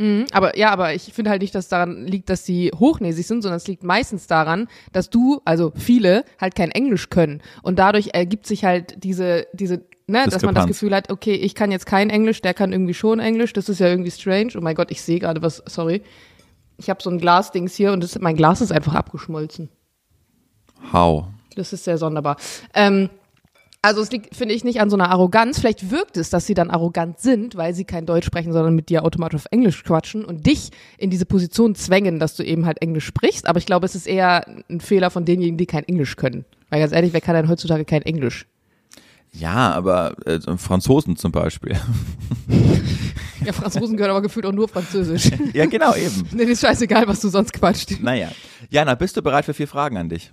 Mhm, aber ja, aber ich finde halt nicht, dass daran liegt, dass sie hochnäsig sind, sondern es liegt meistens daran, dass du, also viele, halt kein Englisch können. Und dadurch ergibt sich halt diese, diese, ne, dass man das. Gefühl hat, okay, ich kann jetzt kein Englisch, der kann irgendwie schon Englisch, das ist ja irgendwie strange. Oh mein Gott, ich sehe gerade was, sorry. Ich habe so ein Glasdings hier und das, mein Glas ist einfach abgeschmolzen. How? Das ist sehr sonderbar. Ähm, also es liegt, finde ich, nicht an so einer Arroganz. Vielleicht wirkt es, dass sie dann arrogant sind, weil sie kein Deutsch sprechen, sondern mit dir automatisch auf Englisch quatschen und dich in diese Position zwängen, dass du eben halt Englisch sprichst. Aber ich glaube, es ist eher ein Fehler von denjenigen, die kein Englisch können. Weil ganz ehrlich, wer kann denn heutzutage kein Englisch? Ja, aber äh, Franzosen zum Beispiel. [laughs] Ja, Franzosen können aber gefühlt auch nur Französisch. [laughs] ja, genau, eben. [laughs] nee, ist scheißegal, was du sonst quatscht. Naja. Jana, bist du bereit für vier Fragen an dich?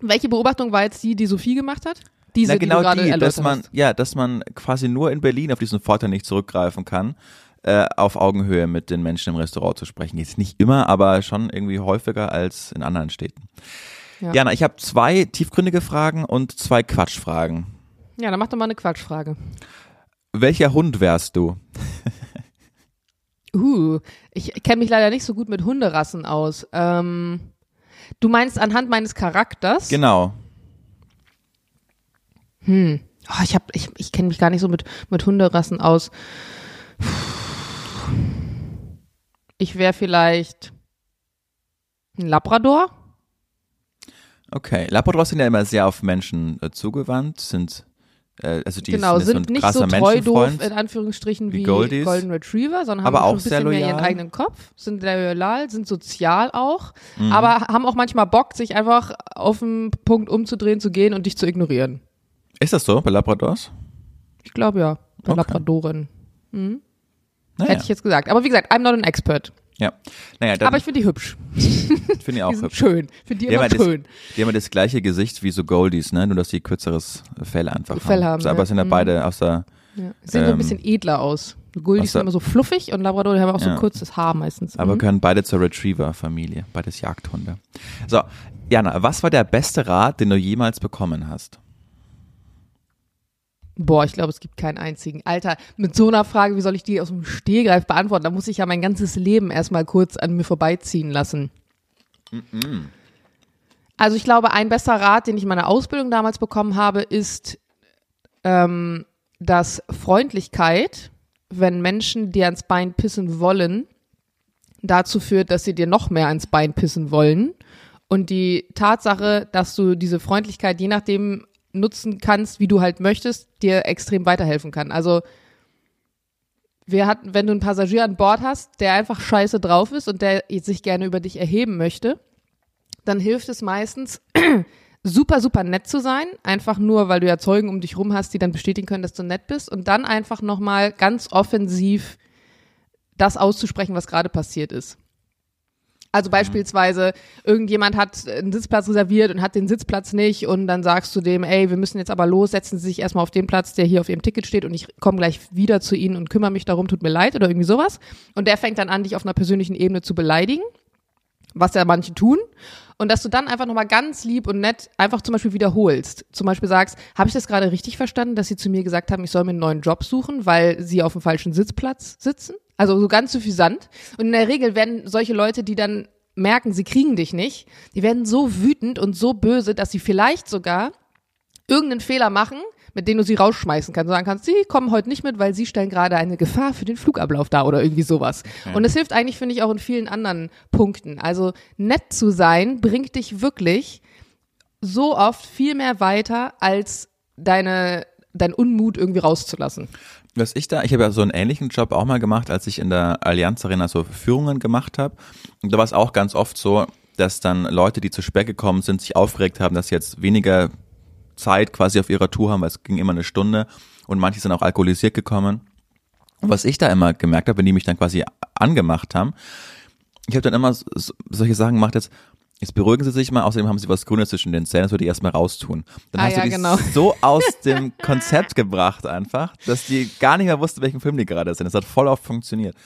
Welche Beobachtung war jetzt die, die Sophie gemacht hat? Diese, Na die genau die, erläutert dass man, hast. ja, dass man quasi nur in Berlin auf diesen Vorteil nicht zurückgreifen kann, äh, auf Augenhöhe mit den Menschen im Restaurant zu sprechen. Jetzt nicht immer, aber schon irgendwie häufiger als in anderen Städten. Ja. Jana, ich habe zwei tiefgründige Fragen und zwei Quatschfragen. Ja, dann mach doch mal eine Quatschfrage. Welcher Hund wärst du? Uh, ich kenne mich leider nicht so gut mit Hunderassen aus. Ähm, du meinst anhand meines Charakters? Genau. Oh, ich hab, ich, ich kenne mich gar nicht so mit, mit Hunderassen aus. Ich wäre vielleicht ein Labrador. Okay. Labradors sind ja immer sehr auf Menschen äh, zugewandt, sind äh, also die genau, sind, sind nicht so treu doof in Anführungsstrichen wie wie, Goldies. Golden Retriever, sondern Aber haben auch schon ein bisschen mehr ihren eigenen Kopf, sind sehr loyal, sind sozial auch, Mhm. aber haben auch manchmal Bock, sich einfach auf den Punkt umzudrehen, zu gehen und dich zu ignorieren. Ist das so bei Labradors? Ich glaube ja, bei Okay. Labradorin. Naja. Hätte ich jetzt gesagt. Aber wie gesagt, I'm not an expert. Ja. Naja, dann aber ich finde die hübsch. finde ich [laughs] auch Die hübsch. schön. Finde die Die immer ja das, schön. die haben ja das gleiche Gesicht wie so Goldies, ne? Nur dass die kürzeres Fell einfach Fell haben. haben, So, aber ja. sind ja Mhm. beide aus der Ja. Sehen so ein Ähm, bisschen edler aus. Der- sind immer so fluffig und Labrador, die haben auch so Ja. kurzes Haar meistens. aber Mhm. gehören beide zur Retriever-Familie, beides Jagdhunde. So, Jana, was war der beste Rat, den du jemals bekommen hast? Boah, ich glaube, es gibt keinen einzigen. Alter, mit so einer Frage, wie soll ich die aus dem Stehgreif beantworten? Da muss ich ja mein ganzes Leben erstmal kurz an mir vorbeiziehen lassen. Also ich glaube, ein bester Rat, den ich in meiner Ausbildung damals bekommen habe, ist, ähm, dass Freundlichkeit, wenn Menschen dir ans Bein pissen wollen, dazu führt, dass sie dir noch mehr ans Bein pissen wollen. Und die Tatsache, dass du diese Freundlichkeit je nachdem nutzen kannst, wie du halt möchtest, dir extrem weiterhelfen kann. Also wir hatten, wenn du einen Passagier an Bord hast, der einfach scheiße drauf ist und der sich gerne über dich erheben möchte, dann hilft es meistens, [clears throat] super, super nett zu sein, einfach nur, weil du ja Zeugen um dich rum hast, die dann bestätigen können, dass du nett bist und dann einfach nochmal ganz offensiv das auszusprechen, was gerade passiert ist. Also beispielsweise, irgendjemand hat einen Sitzplatz reserviert und hat den Sitzplatz nicht und dann sagst du dem, ey, wir müssen jetzt aber los, setzen Sie sich erstmal auf den Platz, der hier auf Ihrem Ticket steht und ich komme gleich wieder zu Ihnen und kümmere mich darum, tut mir leid oder irgendwie sowas. Und der fängt dann an, dich auf einer persönlichen Ebene zu beleidigen, was ja manche tun. Und dass du dann einfach nochmal ganz lieb und nett einfach zum Beispiel wiederholst. Zum Beispiel sagst, habe ich das gerade richtig verstanden, dass Sie zu mir gesagt haben, ich soll mir einen neuen Job suchen, weil Sie auf dem falschen Sitzplatz sitzen? Also so ganz suffisant. Und in der Regel werden solche Leute, die dann merken, sie kriegen dich nicht, die werden so wütend und so böse, dass sie vielleicht sogar irgendeinen Fehler machen, mit dem du sie rausschmeißen kannst. Du sagen kannst, sie kommen heute nicht mit, weil sie stellen gerade eine Gefahr für den Flugablauf dar oder irgendwie sowas. Okay. Und es hilft eigentlich, finde ich, auch in vielen anderen Punkten. Also nett zu sein bringt dich wirklich so oft viel mehr weiter, als deine, dein Unmut irgendwie rauszulassen was ich da, ich habe ja so einen ähnlichen Job auch mal gemacht, als ich in der Allianz Arena so Führungen gemacht habe. Und da war es auch ganz oft so, dass dann Leute, die zu spät gekommen sind, sich aufgeregt haben, dass sie jetzt weniger Zeit quasi auf ihrer Tour haben, weil es ging immer eine Stunde und manche sind auch alkoholisiert gekommen. Und was ich da immer gemerkt habe, wenn die mich dann quasi angemacht haben, ich habe dann immer solche Sachen gemacht, jetzt Jetzt beruhigen Sie sich mal, außerdem haben Sie was Grünes zwischen den Zähnen, das würde ich erstmal raustun. Dann ah, hast ja, du die genau. so aus [laughs] dem Konzept gebracht einfach, dass die gar nicht mehr wussten, welchen Film die gerade sind. Das hat voll oft funktioniert.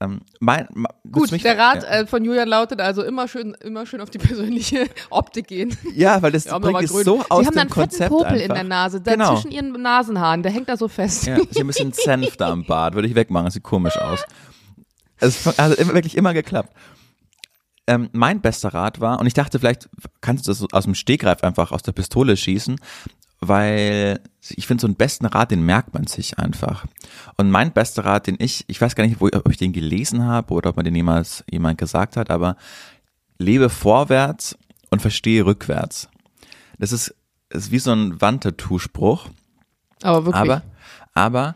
Ähm, mein, Gut, mich, der Rat ja. äh, von Julian lautet also immer schön, immer schön auf die [laughs] persönliche Optik gehen. Ja, weil das ja, bringt es so aus Sie haben dann einen fetten Popel einfach. in der Nase, da genau. zwischen ihren Nasenhaaren, der hängt da so fest. Ja, Sie haben ein bisschen Senf da am Bart, würde ich wegmachen, das sieht komisch aus. Es hat also wirklich immer geklappt ähm, mein bester Rat war, und ich dachte, vielleicht kannst du das aus dem Stegreif einfach aus der Pistole schießen, weil ich finde, so einen besten Rat, den merkt man sich einfach. Und mein bester Rat, den ich, ich weiß gar nicht, wo, ob ich den gelesen habe oder ob man den jemals jemand gesagt hat, aber lebe vorwärts und verstehe rückwärts. Das ist, ist wie so ein Wandtattoo-Spruch. Aber wirklich. Aber, aber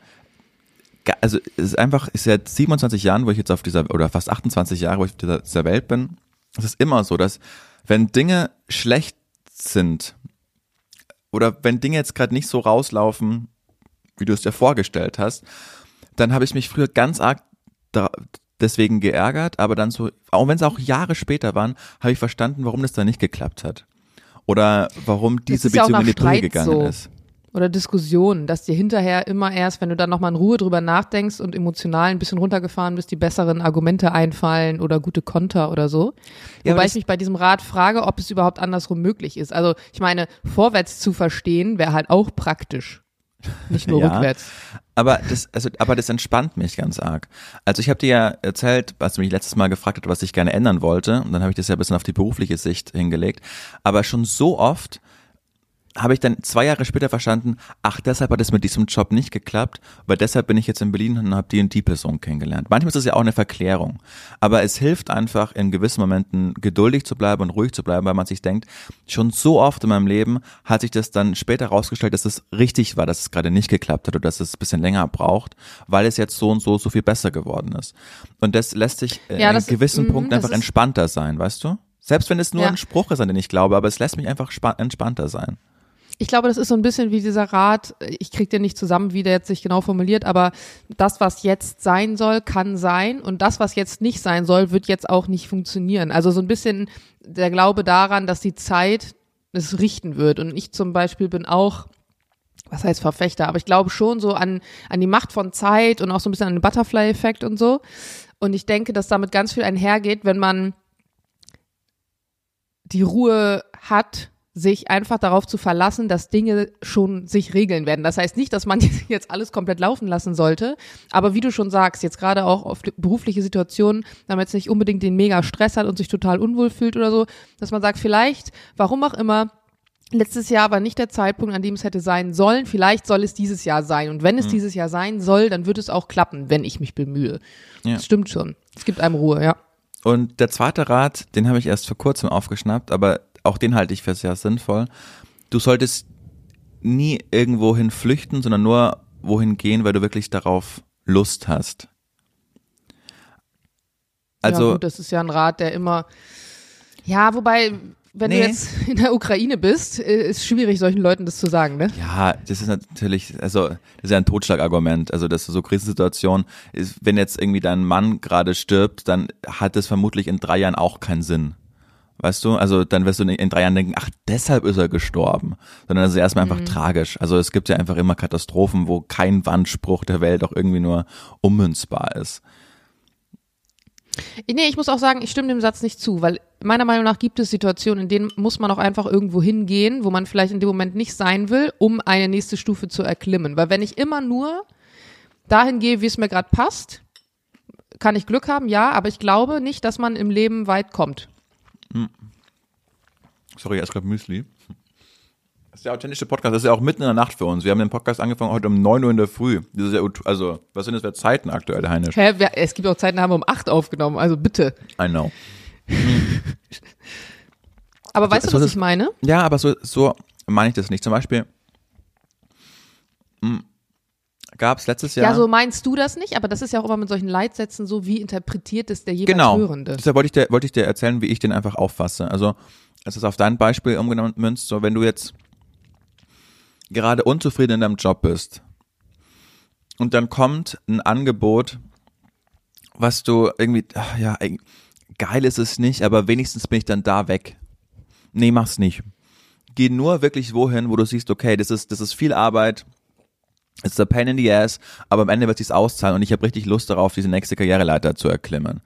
also es ist einfach, ist seit 27 Jahren, wo ich jetzt auf dieser, oder fast 28 Jahre, wo ich auf dieser, dieser Welt bin, es ist immer so, dass wenn Dinge schlecht sind oder wenn Dinge jetzt gerade nicht so rauslaufen, wie du es dir vorgestellt hast, dann habe ich mich früher ganz arg da, deswegen geärgert, aber dann so, auch wenn es auch Jahre später waren, habe ich verstanden, warum das da nicht geklappt hat. Oder warum diese Beziehung in die Brüche gegangen so. ist oder Diskussionen, dass dir hinterher immer erst, wenn du dann nochmal in Ruhe drüber nachdenkst und emotional ein bisschen runtergefahren bist, die besseren Argumente einfallen oder gute Konter oder so. Ja, Wobei ich mich bei diesem Rat frage, ob es überhaupt andersrum möglich ist. Also ich meine, vorwärts zu verstehen wäre halt auch praktisch. Nicht nur [laughs] ja, rückwärts. Aber das, also, aber das entspannt mich ganz arg. Also ich habe dir ja erzählt, als du mich letztes Mal gefragt hast, was ich gerne ändern wollte, und dann habe ich das ja ein bisschen auf die berufliche Sicht hingelegt. Aber schon so oft habe ich dann zwei Jahre später verstanden, ach, deshalb hat es mit diesem Job nicht geklappt, weil deshalb bin ich jetzt in Berlin und habe die und die Person kennengelernt. Manchmal ist es ja auch eine Verklärung, aber es hilft einfach in gewissen Momenten geduldig zu bleiben und ruhig zu bleiben, weil man sich denkt, schon so oft in meinem Leben hat sich das dann später herausgestellt, dass es richtig war, dass es gerade nicht geklappt hat oder dass es ein bisschen länger braucht, weil es jetzt so und so so viel besser geworden ist. Und das lässt sich äh, ja, in gewissen mhm, Punkten einfach entspannter sein, weißt du? Selbst wenn es nur ja. ein Spruch ist, an den ich glaube, aber es lässt mich einfach entspannter sein. Ich glaube, das ist so ein bisschen wie dieser Rat, ich krieg den nicht zusammen, wie der jetzt sich genau formuliert, aber das, was jetzt sein soll, kann sein und das, was jetzt nicht sein soll, wird jetzt auch nicht funktionieren. Also so ein bisschen der Glaube daran, dass die Zeit es richten wird. Und ich zum Beispiel bin auch was heißt Verfechter, aber ich glaube schon so an, an die Macht von Zeit und auch so ein bisschen an den Butterfly-Effekt und so. Und ich denke, dass damit ganz viel einhergeht, wenn man die Ruhe hat, sich einfach darauf zu verlassen, dass Dinge schon sich regeln werden. Das heißt nicht, dass man [laughs] jetzt alles komplett laufen lassen sollte, aber wie du schon sagst, jetzt gerade auch auf berufliche Situationen, wenn man jetzt nicht unbedingt den mega Stress hat und sich total unwohl fühlt oder so, dass man sagt, vielleicht, warum auch immer, letztes Jahr war nicht der Zeitpunkt, an dem es hätte sein sollen, vielleicht soll es dieses Jahr sein und wenn es mhm. dieses Jahr sein soll, dann wird es auch klappen, wenn ich mich bemühe. Ja. Das stimmt schon. Es gibt einem Ruhe, ja. Und der zweite Rat, den habe ich erst vor kurzem aufgeschnappt, aber auch den halte ich für sehr sinnvoll. Du solltest nie irgendwohin flüchten, sondern nur wohin gehen, weil du wirklich darauf Lust hast. Also, ja, gut, das ist ja ein Rat, der immer, ja, wobei, wenn Nee. du jetzt [laughs] in der Ukraine bist, äh, ist schwierig, solchen Leuten das zu sagen, ne? Ja, das ist natürlich, also das ist ja ein Totschlagargument. Also das ist so Krisensituation ist, wenn jetzt irgendwie dein Mann gerade stirbt, dann hat es vermutlich in drei Jahren auch keinen Sinn. Weißt du? Also dann wirst du in drei Jahren denken, ach, deshalb ist er gestorben. Sondern das ist erstmal einfach tragisch. Also es gibt ja einfach immer Katastrophen, wo kein Wandspruch der Welt auch irgendwie nur ummünzbar ist. Nee, ich muss auch sagen, ich stimme dem Satz nicht zu, weil meiner Meinung nach gibt es Situationen, in denen muss man auch einfach irgendwo hingehen, wo man vielleicht in dem Moment nicht sein will, um eine nächste Stufe zu erklimmen. Weil wenn ich immer nur dahin gehe, wie es mir gerade passt, kann ich Glück haben, ja, aber ich glaube nicht, dass man im Leben weit kommt. Sorry, ich esse gerade Müsli. Das ist der authentische Podcast. Das ist ja auch mitten in der Nacht für uns. Wir haben den Podcast angefangen heute um 9 Uhr in der Früh. Das ist ja, also, was sind das für Zeiten aktuell, Heinisch? Hä, es gibt auch Zeiten, da haben wir um acht aufgenommen, also bitte. I know. [laughs] Aber weißt so du, was ist ich meine? Ja, aber so, so meine ich das nicht. Zum Beispiel gab es letztes Jahr. Ja. so meinst du das nicht, aber das ist ja auch immer mit solchen Leitsätzen so, wie interpretiert es der jeweils genau. Hörende. Deshalb wollte ich, dir, wollte ich dir erzählen, wie ich den einfach auffasse. Also, es ist auf dein Beispiel umgemünzt, so wenn du jetzt gerade unzufrieden in deinem Job bist und dann kommt ein Angebot, was du irgendwie, ach ja, geil ist es nicht, aber wenigstens bin ich dann da weg. Nee, mach's nicht. Geh nur wirklich wohin, wo du siehst, okay, das ist, das ist viel Arbeit, it's a pain in the ass, aber am Ende wird sich's auszahlen und ich habe richtig Lust darauf, diese nächste Karriereleiter zu erklimmen.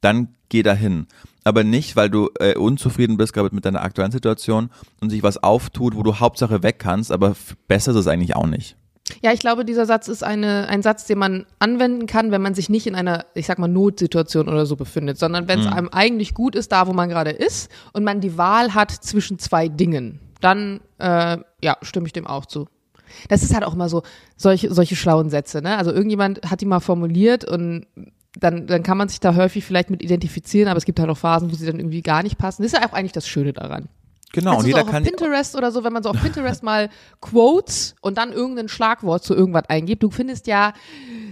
Dann geh dahin. Aber nicht, weil du äh, unzufrieden bist gerade mit deiner aktuellen Situation und sich was auftut, wo du Hauptsache weg kannst, aber besser ist es eigentlich auch nicht. Ja, ich glaube, dieser Satz ist eine, ein Satz, den man anwenden kann, wenn man sich nicht in einer, ich sag mal, Notsituation oder so befindet, sondern wenn es einem eigentlich gut ist, da wo man gerade ist und man die Wahl hat zwischen zwei Dingen, dann äh, ja, stimme ich dem auch zu. Das ist halt auch immer so, solche, solche schlauen Sätze, ne? Also irgendjemand hat die mal formuliert und dann, dann kann man sich da häufig vielleicht mit identifizieren, aber es gibt halt auch Phasen, wo sie dann irgendwie gar nicht passen. Das ist ja auch eigentlich das Schöne daran. Genau, Also und so jeder auch kann auf Pinterest oder so, wenn man so auf [laughs] Pinterest mal Quotes und dann irgendein Schlagwort zu irgendwas eingibt, du findest ja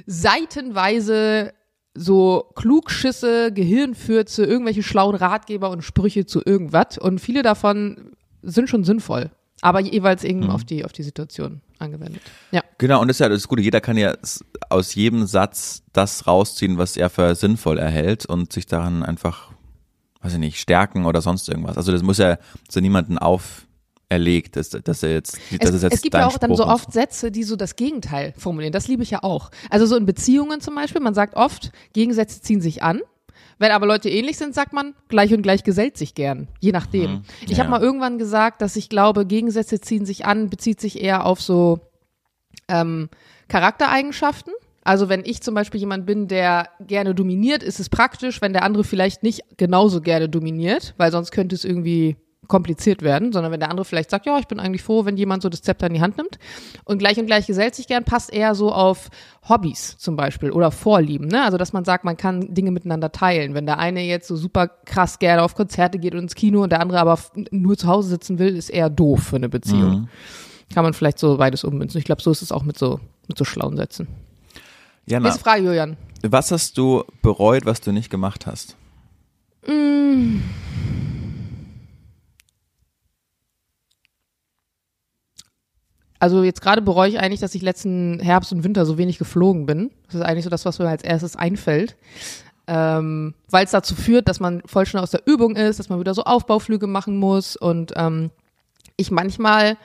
seitenweise so Klugschisse, Gehirnfürze, irgendwelche schlauen Ratgeber und Sprüche zu irgendwas und viele davon sind schon sinnvoll, aber jeweils Mhm. irgendwie auf die auf die Situation angewendet. Ja. Genau, und das ist ja das Gute. Jeder kann ja aus jedem Satz das rausziehen, was er für sinnvoll erhält und sich daran einfach, weiß ich nicht, stärken oder sonst irgendwas. Also das muss ja zu niemanden auferlegt, dass, dass er jetzt, das Es, jetzt es gibt ja auch dann Spruch so und oft Sätze, die so das Gegenteil formulieren. Das liebe ich ja auch. Also so in Beziehungen zum Beispiel, man sagt oft, Gegensätze ziehen sich an. Wenn aber Leute ähnlich sind, sagt man, gleich und gleich gesellt sich gern. Je nachdem. Ich Ja. habe mal irgendwann gesagt, dass ich glaube, Gegensätze ziehen sich an, bezieht sich eher auf so ähm, Charaktereigenschaften. Also wenn ich zum Beispiel jemand bin, der gerne dominiert, ist es praktisch, wenn der andere vielleicht nicht genauso gerne dominiert, weil sonst könnte es irgendwie kompliziert werden, sondern wenn der andere vielleicht sagt, ja, ich bin eigentlich froh, wenn jemand so das Zepter in die Hand nimmt und gleich und gleich gesellt sich gern, passt eher so auf Hobbys zum Beispiel oder Vorlieben, ne? Also dass man sagt, man kann Dinge miteinander teilen. Wenn der eine jetzt so super krass gerne auf Konzerte geht und ins Kino und der andere aber nur zu Hause sitzen will, ist eher doof für eine Beziehung. Kann man vielleicht so beides ummünzen. Ich glaube, so ist es auch mit so mit so schlauen Sätzen. Jana, Nächste Frage, Julian. was hast du bereut, was du nicht gemacht hast? Also jetzt gerade bereue ich eigentlich, dass ich letzten Herbst und Winter so wenig geflogen bin. Das ist eigentlich so das, was mir als erstes einfällt. Ähm, Weil es dazu führt, dass man voll schnell aus der Übung ist, dass man wieder so Aufbauflüge machen muss und ähm, ich manchmal,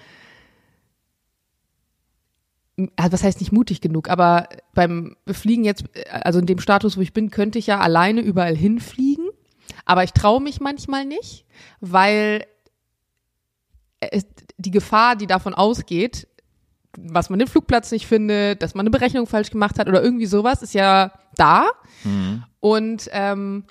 also was heißt nicht mutig genug, aber beim Fliegen jetzt, also in dem Status, wo ich bin, könnte ich ja alleine überall hinfliegen, aber ich traue mich manchmal nicht, weil die Gefahr, die davon ausgeht, was man den Flugplatz nicht findet, dass man eine Berechnung falsch gemacht hat oder irgendwie sowas, ist ja da. Und ähm,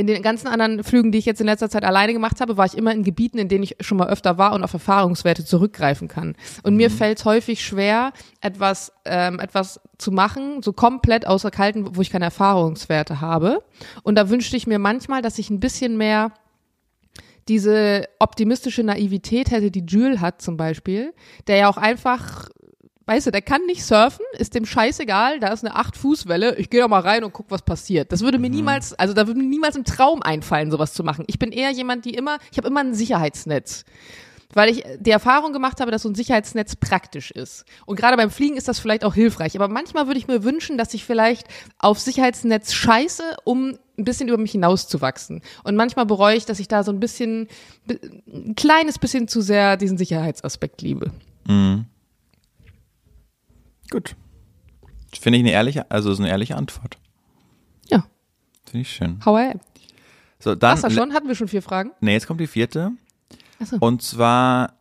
in den ganzen anderen Flügen, die ich jetzt in letzter Zeit alleine gemacht habe, war ich immer in Gebieten, in denen ich schon mal öfter war und auf Erfahrungswerte zurückgreifen kann. Und mir fällt es häufig schwer, etwas, ähm, etwas zu machen, so komplett außer Kalten, wo ich keine Erfahrungswerte habe. Und da wünschte ich mir manchmal, dass ich ein bisschen mehr diese optimistische Naivität hätte, die Jules hat zum Beispiel, der ja auch einfach weißt du, der kann nicht surfen, ist dem scheißegal, da ist eine acht Fußwelle, ich gehe da mal rein und guck, was passiert. Das würde mir niemals, also da würde mir niemals im Traum einfallen, sowas zu machen. Ich bin eher jemand, die immer, ich habe immer ein Sicherheitsnetz weil ich die Erfahrung gemacht habe, dass so ein Sicherheitsnetz praktisch ist. Und gerade beim Fliegen ist das vielleicht auch hilfreich. Aber manchmal würde ich mir wünschen, dass ich vielleicht auf Sicherheitsnetz scheiße, um ein bisschen über mich hinauszuwachsen. Und manchmal bereue ich, dass ich da so ein bisschen, ein kleines bisschen zu sehr diesen Sicherheitsaspekt liebe. Mhm. Gut. Finde ich eine ehrliche, also ist eine ehrliche Antwort. Ja. Finde ich schön. How I am. So, dann. Du schon? Hatten wir schon vier Fragen? Nee, jetzt kommt die vierte. So. Und zwar,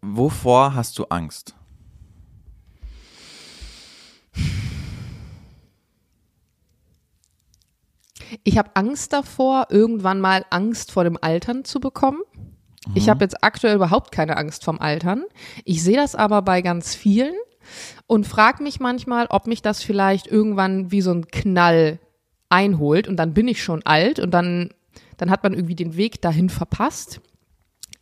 wovor hast du Angst? Ich habe Angst davor, irgendwann mal Angst vor dem Altern zu bekommen. Ich habe jetzt aktuell überhaupt keine Angst vom Altern. Ich sehe das aber bei ganz vielen und frage mich manchmal, ob mich das vielleicht irgendwann wie so ein Knall einholt und dann bin ich schon alt und dann, dann hat man irgendwie den Weg dahin verpasst.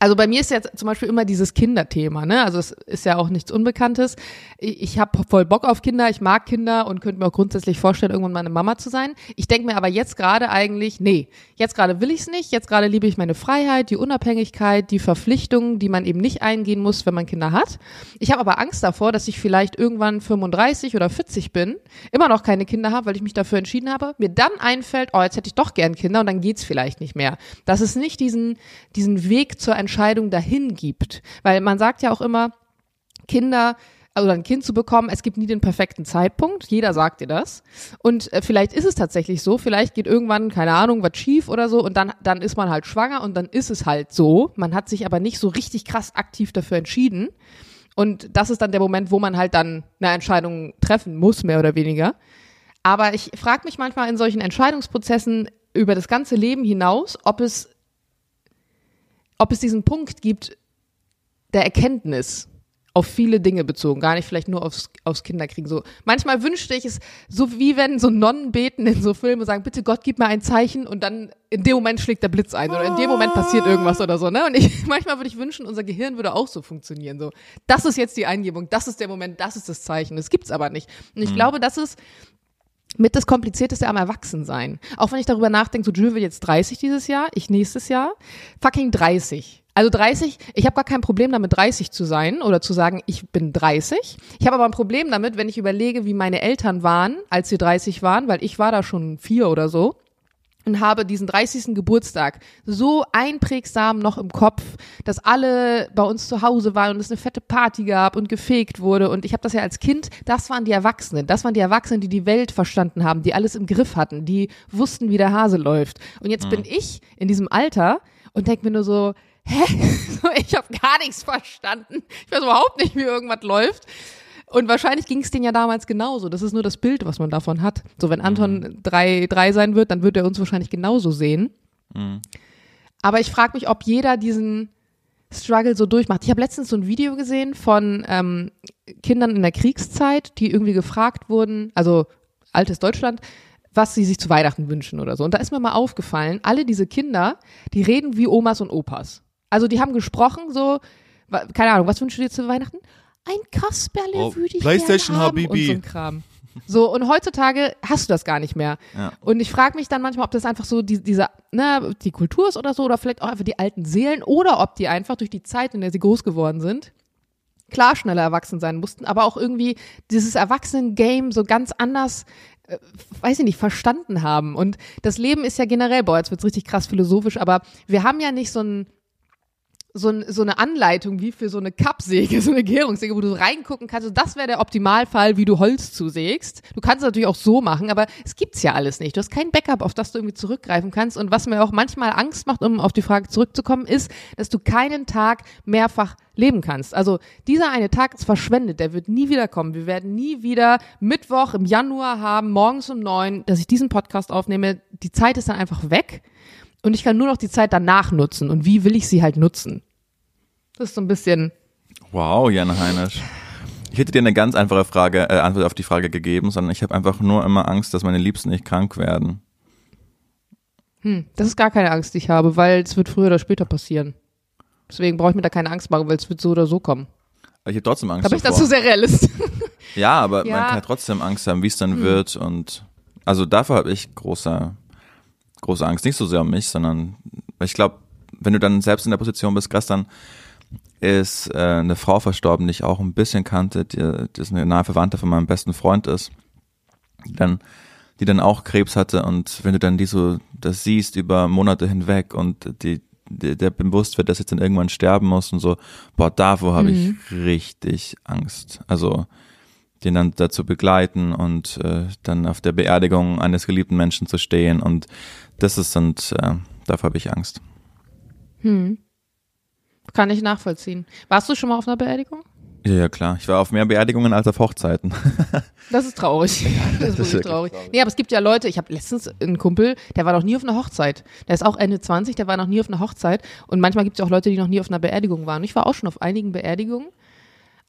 Also bei mir ist jetzt zum Beispiel immer dieses Kinderthema, ne? Also es ist ja auch nichts Unbekanntes. Ich, ich habe voll Bock auf Kinder, ich mag Kinder und könnte mir auch grundsätzlich vorstellen, irgendwann mal eine Mama zu sein. Ich denke mir aber jetzt gerade eigentlich, nee, jetzt gerade will ich es nicht, jetzt gerade liebe ich meine Freiheit, die Unabhängigkeit, die Verpflichtungen, die man eben nicht eingehen muss, wenn man Kinder hat. Ich habe aber Angst davor, dass ich vielleicht irgendwann 35 oder 40 bin, immer noch keine Kinder habe, weil ich mich dafür entschieden habe, mir dann einfällt, oh, jetzt hätte ich doch gern Kinder und dann geht's vielleicht nicht mehr. Dass es nicht diesen, diesen Weg zur Entscheidung dahin gibt. Weil man sagt ja auch immer, Kinder oder ein Kind zu bekommen, es gibt nie den perfekten Zeitpunkt. Jeder sagt dir das. Und äh, vielleicht ist es tatsächlich so. Vielleicht geht irgendwann, keine Ahnung, was schief oder so und dann, dann ist man halt schwanger und dann ist es halt so. Man hat sich aber nicht so richtig krass aktiv dafür entschieden. Und das ist dann der Moment, wo man halt dann eine Entscheidung treffen muss, mehr oder weniger. Aber ich frage mich manchmal in solchen Entscheidungsprozessen über das ganze Leben hinaus, ob es, ob es diesen Punkt gibt der Erkenntnis auf viele Dinge bezogen, gar nicht vielleicht nur aufs, aufs Kinderkriegen. So manchmal wünschte ich es, so wie wenn so Nonnen beten in so Filmen und sagen, bitte Gott, gib mir ein Zeichen und dann in dem Moment schlägt der Blitz ein oder in dem Moment passiert irgendwas oder so. Ne? Und ich [laughs] manchmal würde ich wünschen, unser Gehirn würde auch so funktionieren. So, das ist jetzt die Eingebung, das ist der Moment, das ist das Zeichen. Das gibt's aber nicht. Und ich glaube, das ist mit das Komplizierteste am Erwachsensein. Auch wenn ich darüber nachdenke, so Jules wird jetzt 30 dieses Jahr, ich nächstes Jahr, fucking 30. Also 30, ich habe gar kein Problem damit, 30 zu sein oder zu sagen, ich bin 30. Ich habe aber ein Problem damit, wenn ich überlege, wie meine Eltern waren, als sie 30 waren, weil ich war da schon vier oder so und habe diesen 30. Geburtstag so einprägsam noch im Kopf, dass alle bei uns zu Hause waren und es eine fette Party gab und gefegt wurde und ich habe das ja als Kind, das waren die Erwachsenen, das waren die Erwachsenen, die die Welt verstanden haben, die alles im Griff hatten, die wussten, wie der Hase läuft. Und jetzt bin ich in diesem Alter und denk mir nur so, hä? [laughs] ich habe gar nichts verstanden. Ich weiß überhaupt nicht, wie irgendwas läuft. Und wahrscheinlich ging es denen ja damals genauso. Das ist nur das Bild, was man davon hat. So, wenn Anton drei, drei sein wird, dann wird er uns wahrscheinlich genauso sehen. Aber ich frage mich, ob jeder diesen Struggle so durchmacht. Ich habe letztens so ein Video gesehen von ähm, Kindern in der Kriegszeit, die irgendwie gefragt wurden, also altes Deutschland, was sie sich zu Weihnachten wünschen oder so. Und da ist mir mal aufgefallen, alle diese Kinder, die reden wie Omas und Opas. Also die haben gesprochen so, keine Ahnung, was wünschst du dir zu Weihnachten? Ein Kasperle Oh, würde ich PlayStation haben Habibi. und so Kram. So, und heutzutage hast du das gar nicht mehr. Ja. Und ich frage mich dann manchmal, ob das einfach so die, diese, ne, die Kultur ist oder so, oder vielleicht auch einfach die alten Seelen, oder ob die einfach durch die Zeit, in der sie groß geworden sind, klar schneller erwachsen sein mussten, aber auch irgendwie dieses Erwachsenen-Game so ganz anders, äh, weiß ich nicht, verstanden haben. Und das Leben ist ja generell, boah, jetzt wird's richtig krass philosophisch, aber wir haben ja nicht so ein so, ein, so eine Anleitung wie für so eine Kappsäge, [laughs] so eine Gärungssäge, wo du reingucken kannst. Also das wäre der Optimalfall, wie du Holz zusägst. Du kannst es natürlich auch so machen, aber es gibt's ja alles nicht. Du hast kein Backup, auf das du irgendwie zurückgreifen kannst. Und was mir auch manchmal Angst macht, um auf die Frage zurückzukommen, ist, dass du keinen Tag mehrfach leben kannst. Also dieser eine Tag ist verschwendet, der wird nie wiederkommen. Wir werden nie wieder Mittwoch im Januar haben, morgens um neun, dass ich diesen Podcast aufnehme. Die Zeit ist dann einfach weg. Und ich kann nur noch die Zeit danach nutzen. Und wie will ich sie halt nutzen? Das ist so ein bisschen, Wow, Jan Heinisch. Ich hätte dir eine ganz einfache Frage, äh, Antwort auf die Frage gegeben, sondern ich habe einfach nur immer Angst, dass meine Liebsten nicht krank werden. hm, das ist gar keine Angst, die ich habe, weil es wird früher oder später passieren. Deswegen brauche ich mir da keine Angst machen, weil es wird so oder so kommen. Ich habe trotzdem Angst Da bin ich dazu sehr realist. Ja, aber Ja. man kann ja trotzdem Angst haben, wie es dann Hm. wird und also davor habe ich große, große Angst. Nicht so sehr um mich, sondern ich glaube, wenn du dann selbst in der Position bist, gestern ist äh, eine Frau verstorben, die ich auch ein bisschen kannte, die, die ist eine nahe Verwandte von meinem besten Freund ist, die dann, die dann auch Krebs hatte und wenn du dann die so das siehst über Monate hinweg und die, die der bewusst wird, dass jetzt dann irgendwann sterben muss und so, boah, davor habe Mhm. ich richtig Angst. Also den dann dazu begleiten und äh, dann auf der Beerdigung eines geliebten Menschen zu stehen und das ist und äh, davor habe ich Angst. Hm. Kann ich nachvollziehen. Warst du schon mal auf einer Beerdigung? Ja, ja, klar. Ich war auf mehr Beerdigungen als auf Hochzeiten. [laughs] Das ist traurig. Das ist wirklich wirklich traurig. Nee, aber es gibt ja Leute, ich habe letztens einen Kumpel, der war noch nie auf einer Hochzeit. Der ist auch Ende 20, der war noch nie auf einer Hochzeit. Und manchmal gibt es auch Leute, die noch nie auf einer Beerdigung waren. Ich war auch schon auf einigen Beerdigungen.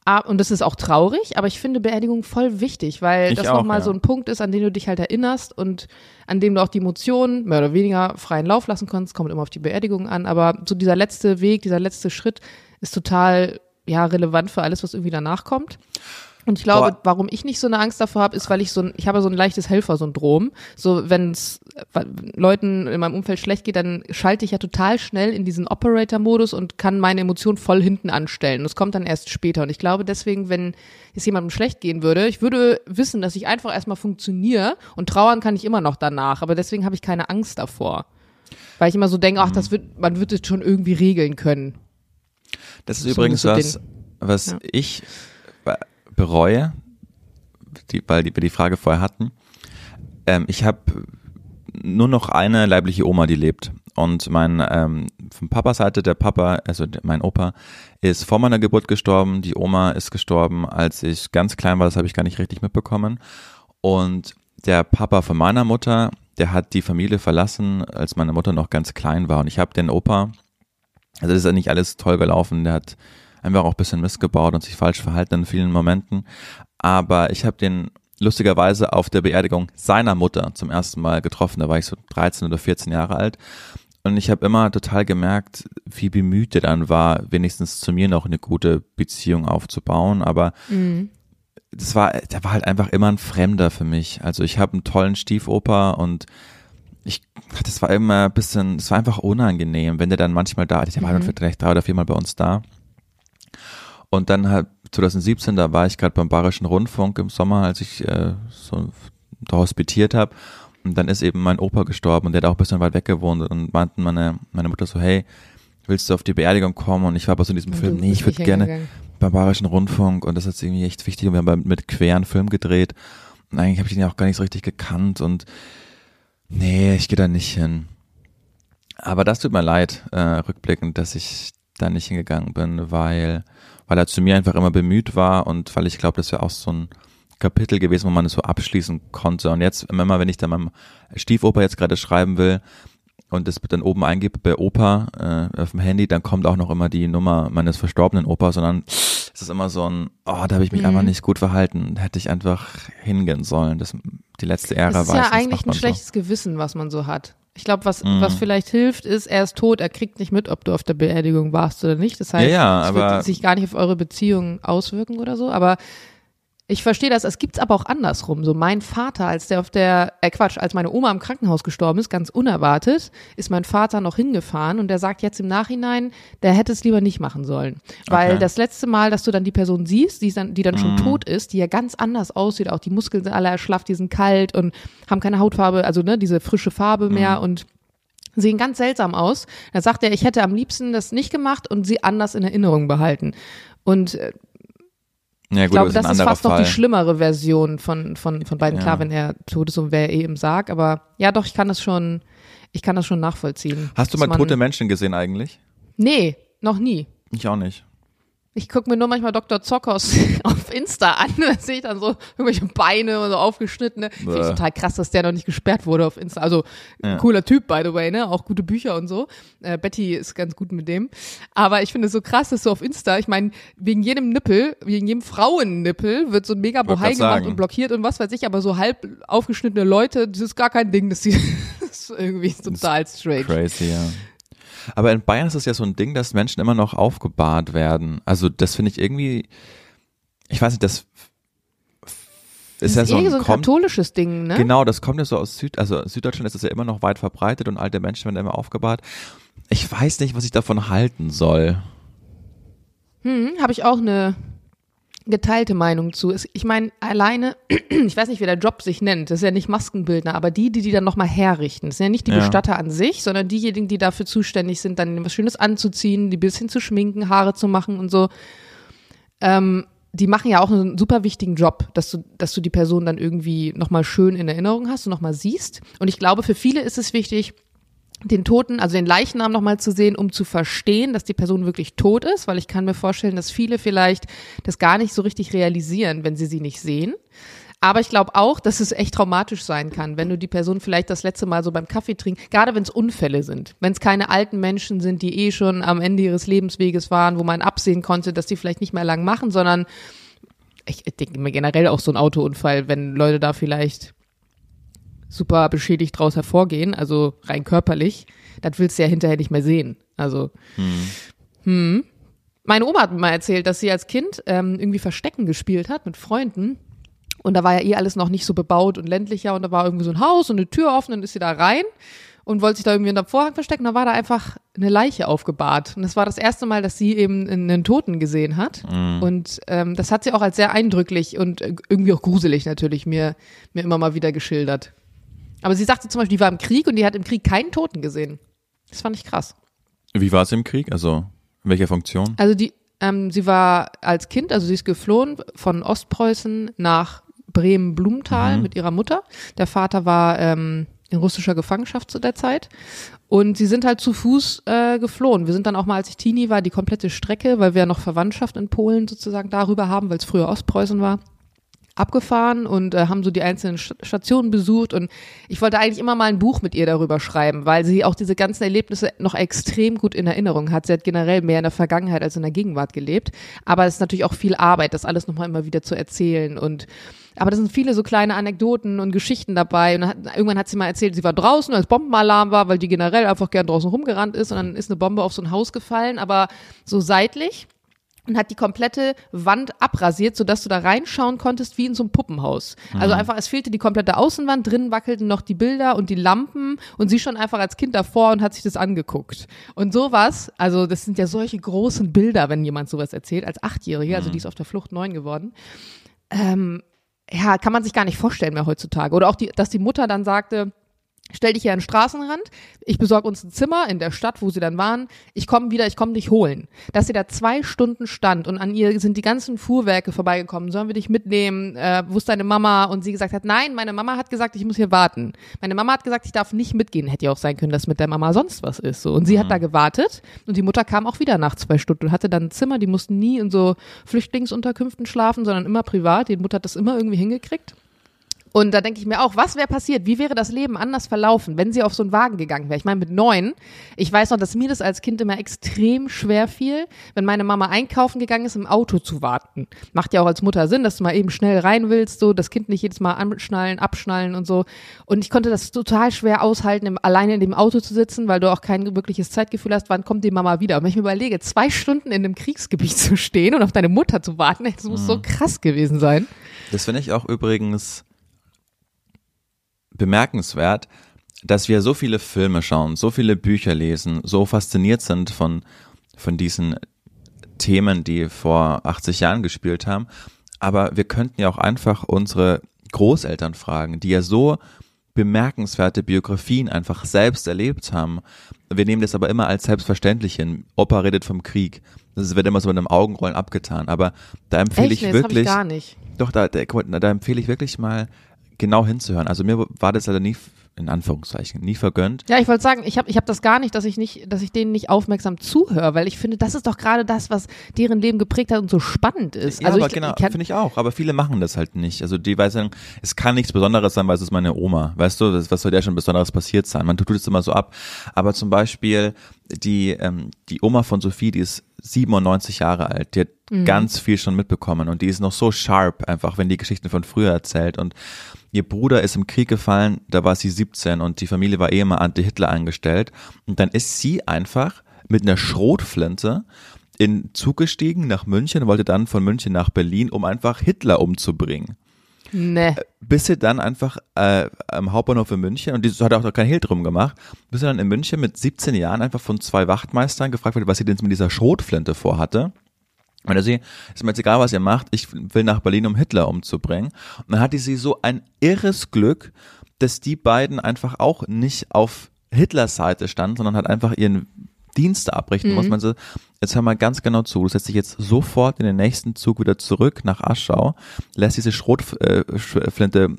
Ah, Und das ist auch traurig, aber ich finde Beerdigung voll wichtig, weil Ich das nochmal ja. so ein Punkt ist, an den du dich halt erinnerst und an dem du auch die Emotionen mehr oder weniger freien Lauf lassen kannst. Kommt immer auf die Beerdigung an, aber so dieser letzte Weg, dieser letzte Schritt ist total ja relevant für alles, was irgendwie danach kommt. Und ich glaube, Boah. warum ich nicht so eine Angst davor habe, ist, weil ich so ein, ich habe so ein leichtes Helfersyndrom. So, wenn es Leuten in meinem Umfeld schlecht geht, dann schalte ich ja total schnell in diesen Operator-Modus und kann meine Emotionen voll hinten anstellen. Das kommt dann erst später. Und ich glaube deswegen, wenn es jemandem schlecht gehen würde, ich würde wissen, dass ich einfach erstmal funktioniere und trauern kann ich immer noch danach. Aber deswegen habe ich keine Angst davor. Weil ich immer so denke, ach, das wird, man wird es schon irgendwie regeln können. Das ist So übrigens so was, was Ja. ich bereue, die, weil wir die Frage vorher hatten. Ähm, ich habe nur noch eine leibliche Oma, die lebt. Und mein ähm, von Papas Seite, der Papa, also mein Opa, ist vor meiner Geburt gestorben. Die Oma ist gestorben, als ich ganz klein war. Das habe ich gar nicht richtig mitbekommen. Und der Papa von meiner Mutter, der hat die Familie verlassen, als meine Mutter noch ganz klein war. Und ich habe den Opa, also das ist ja nicht alles toll gelaufen. Der hat einfach auch ein bisschen Mist gebaut und sich falsch verhalten in vielen Momenten. Aber ich habe den lustigerweise auf der Beerdigung seiner Mutter zum ersten Mal getroffen. Da war ich so 13 oder 14 Jahre alt. Und ich habe immer total gemerkt, wie bemüht er dann war, wenigstens zu mir noch eine gute Beziehung aufzubauen. Aber das war, der war halt einfach immer ein Fremder für mich. Also ich habe einen tollen Stiefopa und ich, das war immer ein bisschen, es war einfach unangenehm, wenn der dann manchmal da, der war dann vielleicht drei oder viermal bei uns da. Und dann halt 2017, da war ich gerade beim Bayerischen Rundfunk im Sommer, als ich äh, so da hospitiert habe. Und dann ist eben mein Opa gestorben und der hat auch ein bisschen weit weg gewohnt und meinten meine, meine Mutter so, hey, willst du auf die Beerdigung kommen? Und ich war aber so in diesem Und Film, nee, ich würde gerne beim Bayerischen Rundfunk und das ist irgendwie echt wichtig und wir haben mit queren Film gedreht und eigentlich habe ich den ja auch gar nicht so richtig gekannt und nee, ich gehe da nicht hin. Aber das tut mir leid, äh, rückblickend, dass ich da nicht hingegangen bin, weil, weil er zu mir einfach immer bemüht war und weil ich glaube, das wäre auch so ein Kapitel gewesen, wo man es so abschließen konnte. Und jetzt, immer wenn ich dann meinem Stiefoper jetzt gerade schreiben will und das dann oben eingebe bei Opa äh, auf dem Handy, dann kommt auch noch immer die Nummer meines verstorbenen Opas, sondern es ist immer so ein, oh, da habe ich mich Mhm. einfach nicht gut verhalten, hätte ich einfach hingehen sollen. Das, die letzte Ära Das ist war ja es, eigentlich ein man so. schlechtes Gewissen, was man so hat. Ich glaube, was, Mhm. was vielleicht hilft, ist, er ist tot, er kriegt nicht mit, ob du auf der Beerdigung warst oder nicht. Das heißt, Ja, ja, es wird sich gar nicht auf eure Beziehung auswirken oder so. Aber ich verstehe das, es gibt's aber auch andersrum. So mein Vater, als der auf der, äh Quatsch, als meine Oma im Krankenhaus gestorben ist, ganz unerwartet, ist mein Vater noch hingefahren und der sagt jetzt im Nachhinein, der hätte es lieber nicht machen sollen. Weil Okay. das letzte Mal, dass du dann die Person siehst, die, dann, die dann schon Mhm. tot ist, die ja ganz anders aussieht, auch die Muskeln sind alle erschlafft, die sind kalt und haben keine Hautfarbe, also ne, diese frische Farbe mehr und sehen ganz seltsam aus. Da sagt er, ich hätte am liebsten das nicht gemacht und sie anders in Erinnerung behalten. Und Ja, ich gut, glaube, aber das ein ist fast noch Fall. die schlimmere Version von, von, von beiden. Ja. Klar, wenn er tot ist und wer eh im Sarg, aber ja doch, ich kann das schon, ich kann das schon nachvollziehen. Hast du mal tote Menschen gesehen eigentlich? Nee, noch nie. Ich auch nicht. Ich gucke mir nur manchmal Dr. Zockers [laughs] auf Insta an. [laughs] Da sehe ich dann so irgendwelche Beine und so aufgeschnittene. Finde ich total krass, dass der noch nicht gesperrt wurde auf Insta. Also Ja. cooler Typ, by the way, ne? Auch gute Bücher und so. Äh, Betty ist ganz gut mit dem. Aber ich finde es so krass, dass so auf Insta, ich meine, wegen jedem Nippel, wegen jedem Frauennippel wird so ein mega Bohai gemacht sagen. und blockiert und was weiß ich, aber so halb aufgeschnittene Leute, das ist gar kein Ding, das, die, das [laughs] ist irgendwie total straight. Crazy, ja. Aber in Bayern ist es ja so ein Ding, dass Menschen immer noch aufgebahrt werden. Also das finde ich irgendwie, ich weiß nicht, das das ist, ja so ein, so ein katholisches Ding, ne? Genau, das kommt ja so aus Süd, also Süddeutschland ist das ja immer noch weit verbreitet und alte Menschen werden immer aufgebahrt. Ich weiß nicht, was ich davon halten soll. Hm, habe ich auch eine geteilte Meinung zu. Ich meine, alleine, [clears throat] ich weiß nicht, wie der Job sich nennt, das ist ja nicht Maskenbildner, aber die, die die dann nochmal herrichten, das sind ja nicht die ja. Bestatter an sich, sondern diejenigen, die dafür zuständig sind, dann was Schönes anzuziehen, die bisschen zu schminken, Haare zu machen und so. Ähm, die machen ja auch einen super wichtigen Job, dass du, dass du die Person dann irgendwie nochmal schön in Erinnerung hast und nochmal siehst. Und ich glaube, für viele ist es wichtig, den Toten, also den Leichnam nochmal zu sehen, um zu verstehen, dass die Person wirklich tot ist, weil ich kann mir vorstellen, dass viele vielleicht das gar nicht so richtig realisieren, wenn sie sie nicht sehen. Aber ich glaube auch, dass es echt traumatisch sein kann, wenn du die Person vielleicht das letzte Mal so beim Kaffee trinkst, gerade wenn es Unfälle sind, wenn es keine alten Menschen sind, die eh schon am Ende ihres Lebensweges waren, wo man absehen konnte, dass die vielleicht nicht mehr lang machen, sondern ich denke mir generell auch so ein Autounfall, wenn Leute da vielleicht super beschädigt draus hervorgehen, also rein körperlich, das willst du ja hinterher nicht mehr sehen. Also, hm. Hm. Meine Oma hat mir mal erzählt, dass sie als Kind ähm, irgendwie Verstecken gespielt hat mit Freunden und da war ja eh alles noch nicht so bebaut und ländlicher und da war irgendwie so ein Haus und eine Tür offen und ist sie da rein und wollte sich da irgendwie in der Vorhang verstecken. Da war da einfach eine Leiche aufgebahrt. Und das war das erste Mal, dass sie eben einen Toten gesehen hat. Mhm. Und ähm, das hat sie auch als sehr eindrücklich und irgendwie auch gruselig natürlich mir, mir immer mal wieder geschildert. Aber sie sagte zum Beispiel, die war im Krieg und die hat im Krieg keinen Toten gesehen. Das fand ich krass. Wie war es im Krieg? Also in welcher Funktion? Also die, ähm, sie war als Kind, also sie ist geflohen von Ostpreußen nach Bremen-Blumenthal mhm. mit ihrer Mutter. Der Vater war ähm, in russischer Gefangenschaft zu der Zeit. Und sie sind halt zu Fuß äh, geflohen. Wir sind dann auch mal, als ich Teenie war, die komplette Strecke, weil wir ja noch Verwandtschaft in Polen sozusagen darüber haben, weil es früher Ostpreußen war abgefahren und äh, haben so die einzelnen Stationen besucht und ich wollte eigentlich immer mal ein Buch mit ihr darüber schreiben, weil sie auch diese ganzen Erlebnisse noch extrem gut in Erinnerung hat. Sie hat generell mehr in der Vergangenheit als in der Gegenwart gelebt, aber es ist natürlich auch viel Arbeit, das alles nochmal immer wieder zu erzählen und aber da sind viele so kleine Anekdoten und Geschichten dabei. Und hat, irgendwann hat sie mal erzählt, sie war draußen, als Bombenalarm war, weil die generell einfach gern draußen rumgerannt ist. Und dann ist eine Bombe auf so ein Haus gefallen, aber so seitlich und hat die komplette Wand abrasiert, sodass du da reinschauen konntest wie in so einem Puppenhaus. Also mhm. Einfach, es fehlte die komplette Außenwand, drin wackelten noch die Bilder und die Lampen und sie schon einfach als Kind davor und hat sich das angeguckt. Und sowas, also das sind ja solche großen Bilder, wenn jemand sowas erzählt, als Achtjährige, also mhm. die ist auf der Flucht neun geworden. Ähm, ja, kann man sich gar nicht vorstellen mehr heutzutage. Oder auch, die, dass die Mutter dann sagte, stell dich hier an den Straßenrand, ich besorge uns ein Zimmer in der Stadt, wo sie dann waren, ich komme wieder, ich komme dich holen. Dass sie da zwei Stunden stand und an ihr sind die ganzen Fuhrwerke vorbeigekommen, sollen wir dich mitnehmen, äh, wo ist deine Mama? Und sie gesagt hat, nein, meine Mama hat gesagt, ich muss hier warten. Meine Mama hat gesagt, ich darf nicht mitgehen. Hätte ja auch sein können, dass mit der Mama sonst was ist. So. Und sie mhm. hat da gewartet und die Mutter kam auch wieder nach zwei Stunden und hatte dann ein Zimmer, die mussten nie in so Flüchtlingsunterkünften schlafen, sondern immer privat. Die Mutter hat das immer irgendwie hingekriegt. Und da denke ich mir auch, was wäre passiert? Wie wäre das Leben anders verlaufen, wenn sie auf so einen Wagen gegangen wäre? Ich meine, mit neun, ich weiß noch, dass mir das als Kind immer extrem schwer fiel, wenn meine Mama einkaufen gegangen ist, im Auto zu warten. Macht ja auch als Mutter Sinn, dass du mal eben schnell rein willst, so das Kind nicht jedes Mal anschnallen, abschnallen und so. Und ich konnte das total schwer aushalten, im, alleine in dem Auto zu sitzen, weil du auch kein wirkliches Zeitgefühl hast, wann kommt die Mama wieder. Und wenn ich mir überlege, zwei Stunden in einem Kriegsgebiet [laughs] zu stehen und auf deine Mutter zu warten, das muss mhm. so krass gewesen sein. Das finde ich auch übrigens bemerkenswert, dass wir so viele Filme schauen, so viele Bücher lesen, so fasziniert sind von, von diesen Themen, die vor 80 Jahren gespielt haben. Aber wir könnten ja auch einfach unsere Großeltern fragen, die ja so bemerkenswerte Biografien einfach selbst erlebt haben. Wir nehmen das aber immer als selbstverständlich hin. Opa redet vom Krieg. Das wird immer so mit einem Augenrollen abgetan. Aber da empfehle Echt? ich nee, wirklich. Ich gar nicht. Doch, da, da, da empfehle ich wirklich mal genau hinzuhören. Also mir war das leider nie in Anführungszeichen nie vergönnt. Ja, ich wollte sagen, ich habe ich hab das gar nicht, dass ich nicht, dass ich denen nicht aufmerksam zuhöre, weil ich finde, das ist doch gerade das, was deren Leben geprägt hat und so spannend ist. Ja, also aber ich, genau, finde ich auch. Aber viele machen das halt nicht. Also die sagen, es kann nichts Besonderes sein, weil es ist meine Oma. Weißt du, was soll der schon Besonderes passiert sein? Man tut es immer so ab. Aber zum Beispiel die, ähm, die Oma von Sophie, die ist 97 Jahre alt. Die hat ganz viel schon mitbekommen und die ist noch so sharp einfach, wenn die Geschichten von früher erzählt und ihr Bruder ist im Krieg gefallen, da war sie 17 und die Familie war eh immer anti-Hitler eingestellt und dann ist sie einfach mit einer Schrotflinte in Zug gestiegen nach München und wollte dann von München nach Berlin, um einfach Hitler umzubringen. Nee. Bis sie dann einfach äh, am Hauptbahnhof in München, und die hat auch noch kein Hehl drum gemacht, bis sie dann in München mit 17 Jahren einfach von zwei Wachtmeistern gefragt wurde, was sie denn mit dieser Schrotflinte vorhatte. Und er sie, ist mir jetzt egal, was ihr macht, ich will nach Berlin, um Hitler umzubringen. Und dann hatte sie so ein irres Glück, dass die beiden einfach auch nicht auf Hitlers Seite standen, sondern hat einfach ihren Dienste abrichten Mhm. muss. Man so, jetzt hör mal ganz genau zu, du setzt dich jetzt sofort in den nächsten Zug wieder zurück nach Aschau, lässt diese Schrotflinte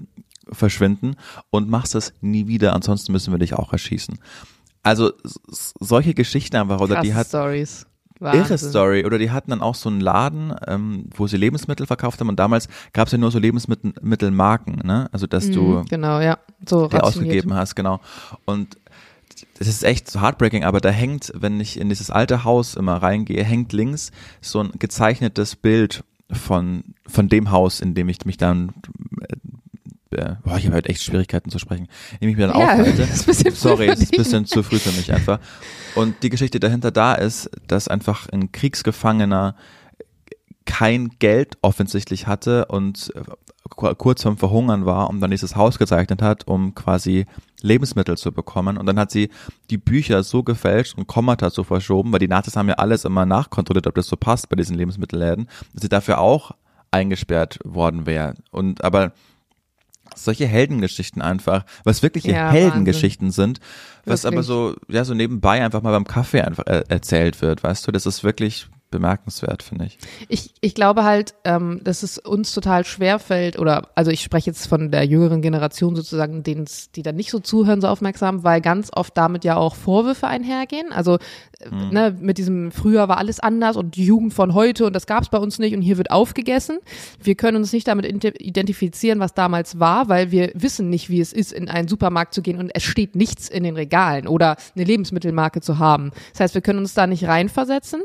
verschwinden und machst das nie wieder, ansonsten müssen wir dich auch erschießen. Also solche Geschichten einfach, oder die Krasse hat Stories. Irre Wahnsinn. Story. Oder die hatten dann auch so einen Laden, ähm, wo sie Lebensmittel verkauft haben und damals gab es ja nur so Lebensmittelmarken, ne? Also dass du Mhm, genau, ja. So dir ausgegeben hast, genau. Und das ist echt so heartbreaking, aber da hängt, wenn ich in dieses alte Haus immer reingehe, hängt links so ein gezeichnetes Bild von, von dem Haus, in dem ich mich dann, äh, boah, ich habe halt echt Schwierigkeiten zu sprechen, in dem ich mich dann Ja, aufhalte. [laughs] ist ein bisschen Sorry, es ist ein bisschen zu früh für mich einfach. Und die Geschichte dahinter da ist, dass einfach ein Kriegsgefangener kein Geld offensichtlich hatte und äh, ku- kurz vorm Verhungern war und dann dieses Haus gezeichnet hat, um quasi Lebensmittel zu bekommen. Und dann hat sie die Bücher so gefälscht und Kommata so verschoben, weil die Nazis haben ja alles immer nachkontrolliert, ob das so passt bei diesen Lebensmittelläden, dass sie dafür auch eingesperrt worden wäre. Und aber solche Heldengeschichten einfach, was wirkliche Ja, Heldengeschichten sind, was aber Wirklich. so, ja, so nebenbei einfach mal beim Kaffee einfach äh, erzählt wird, weißt du, das ist wirklich bemerkenswert, finde ich. Ich, ich glaube halt, ähm, dass es uns total schwer fällt, oder also ich spreche jetzt von der jüngeren Generation sozusagen, denen's, die dann nicht so zuhören, so aufmerksam, weil ganz oft damit ja auch Vorwürfe einhergehen. Also äh, ne, mit diesem früher war alles anders und die Jugend von heute und das gab es bei uns nicht und hier wird aufgegessen. Wir können uns nicht damit identifizieren, was damals war, weil wir wissen nicht, wie es ist, in einen Supermarkt zu gehen und es steht nichts in den Regalen oder eine Lebensmittelmarke zu haben. Das heißt, wir können uns da nicht reinversetzen.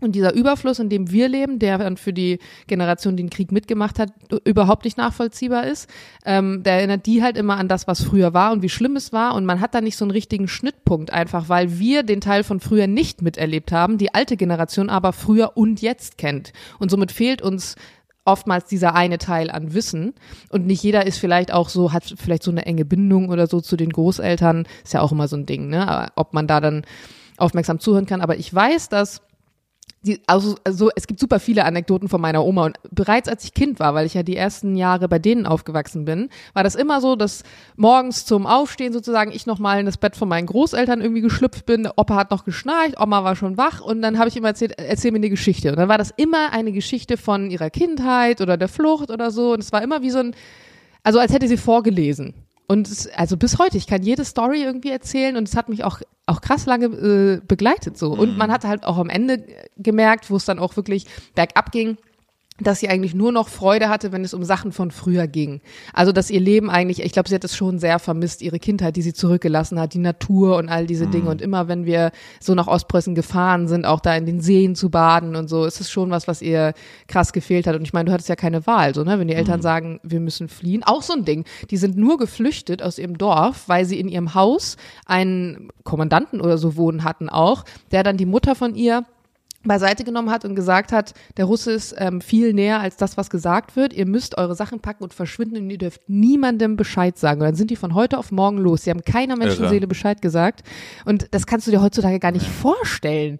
Und dieser Überfluss, in dem wir leben, der dann für die Generation, die den Krieg mitgemacht hat, überhaupt nicht nachvollziehbar ist, ähm, der erinnert die halt immer an das, was früher war und wie schlimm es war. Und man hat da nicht so einen richtigen Schnittpunkt, einfach weil wir den Teil von früher nicht miterlebt haben, die alte Generation aber früher und jetzt kennt. Und somit fehlt uns oftmals dieser eine Teil an Wissen und nicht jeder ist vielleicht auch so, hat vielleicht so eine enge Bindung oder so zu den Großeltern, ist ja auch immer so ein Ding, ne? Ob man da dann aufmerksam zuhören kann. Aber ich weiß, dass die, also, also es gibt super viele Anekdoten von meiner Oma und bereits als ich Kind war, weil ich ja die ersten Jahre bei denen aufgewachsen bin, war das immer so, dass morgens zum Aufstehen sozusagen ich nochmal in das Bett von meinen Großeltern irgendwie geschlüpft bin, Opa hat noch geschnarcht, Oma war schon wach und dann habe ich immer erzählt, erzähl mir eine Geschichte. Und dann war das immer eine Geschichte von ihrer Kindheit oder der Flucht oder so. Und es war immer wie so ein, also als hätte sie vorgelesen. Und es, also bis heute, ich kann jede Story irgendwie erzählen und es hat mich auch, auch krass lange äh, begleitet so. Und man hat halt auch am Ende gemerkt, wo es dann auch wirklich bergab ging, dass sie eigentlich nur noch Freude hatte, wenn es um Sachen von früher ging. Also dass ihr Leben eigentlich, ich glaube, sie hat es schon sehr vermisst, ihre Kindheit, die sie zurückgelassen hat, die Natur und all diese Dinge. Und immer wenn wir so nach Ostpreußen gefahren sind, auch da in den Seen zu baden und so, ist es schon was, was ihr krass gefehlt hat. Und ich meine, du hattest ja keine Wahl, so, ne? Wenn die Eltern sagen, wir müssen fliehen. Auch so ein Ding. Die sind nur geflüchtet aus ihrem Dorf, weil sie in ihrem Haus einen Kommandanten oder so wohnen hatten auch, der dann die Mutter von ihr beiseite genommen hat und gesagt hat, der Russe ist ähm, viel näher als das, was gesagt wird. Ihr müsst eure Sachen packen und verschwinden und ihr dürft niemandem Bescheid sagen. Und dann sind die von heute auf morgen los. Sie haben keiner Menschenseele Bescheid gesagt. Und das kannst du dir heutzutage gar nicht vorstellen.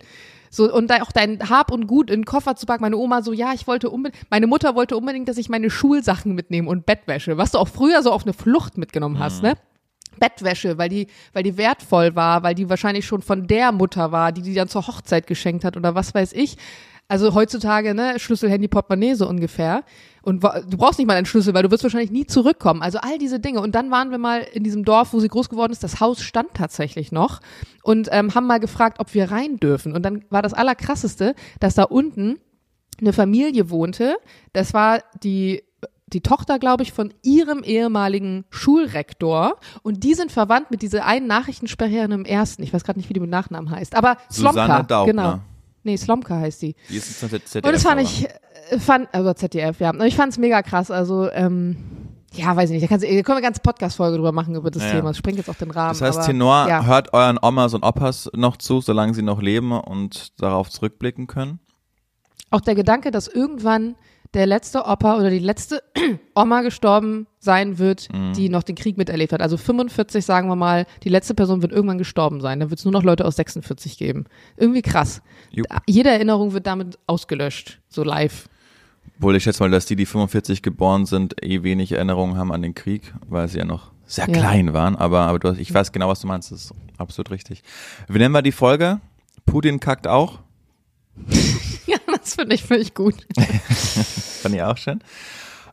So, und da auch dein Hab und Gut in den Koffer zu packen. Meine Oma so, ja, ich wollte unbedingt, meine Mutter wollte unbedingt, dass ich meine Schulsachen mitnehme und Bettwäsche, was du auch früher so auf eine Flucht mitgenommen hast, ne? Bettwäsche, weil die, weil die wertvoll war, weil die wahrscheinlich schon von der Mutter war, die die dann zur Hochzeit geschenkt hat oder was weiß ich. Also heutzutage, ne, Schlüssel, Handy, Portemonnaie so ungefähr. Und du brauchst nicht mal einen Schlüssel, weil du wirst wahrscheinlich nie zurückkommen. Also all diese Dinge. Und dann waren wir mal in diesem Dorf, wo sie groß geworden ist. Das Haus stand tatsächlich noch und ähm, haben mal gefragt, ob wir rein dürfen. Und dann war das Allerkrasseste, dass da unten eine Familie wohnte. Das war die die Tochter, glaube ich, von ihrem ehemaligen Schulrektor und die sind verwandt mit dieser einen Nachrichtensprecherin im ersten. Ich weiß gerade nicht, wie die mit Nachnamen heißt, aber Slomka, genau. Nee, Slomka heißt die. Die ist jetzt ZDF, Und das fand ich, äh, fand, also ZDF, ja. Und ich fand es mega krass. Also, ähm, ja, weiß ich nicht. Da, kannst, da können wir eine ganze Podcast-Folge drüber machen über das Ja. Thema. Das sprengt jetzt auch den Rahmen. Das heißt, aber, Tenor, ja. hört euren Omas und Opas noch zu, solange sie noch leben und darauf zurückblicken können. Auch der Gedanke, dass irgendwann der letzte Opa oder die letzte [clears throat] Oma gestorben sein wird, Mhm. die noch den Krieg miterlebt hat. Also 45, sagen wir mal, die letzte Person wird irgendwann gestorben sein. Dann wird es nur noch Leute aus 46 geben. Irgendwie krass. Jupp. Jede Erinnerung wird damit ausgelöscht, so live. Obwohl ich schätze mal, dass die, die 45 geboren sind, eh wenig Erinnerungen haben an den Krieg, weil sie ja noch sehr Ja. klein waren. Aber, aber du hast, ich weiß genau, was du meinst. Das ist absolut richtig. Wie nennen wir die Folge? Putin kackt auch. Das finde ich völlig gut. [laughs] Fand ich auch schön.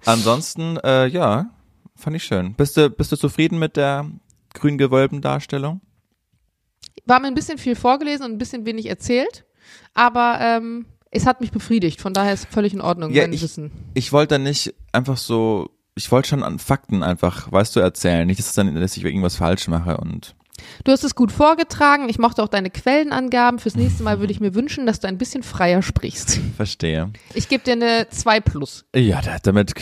Ansonsten, äh, ja, fand ich schön. Bist du, bist du zufrieden mit der grün gewölbten Darstellung? War mir ein bisschen viel vorgelesen und ein bisschen wenig erzählt, aber ähm, es hat mich befriedigt. Von daher ist völlig in Ordnung, Ja, ich- Wissen. Ich wollte dann nicht einfach so, ich wollte schon an Fakten einfach, weißt du, erzählen. Nicht, dass, es dann, dass ich irgendwas falsch mache und Du hast es gut vorgetragen. Ich mochte auch deine Quellenangaben. Fürs nächste Mal würde ich mir wünschen, dass du ein bisschen freier sprichst. verstehe. Ich gebe dir eine 2 plus. Ja, da- damit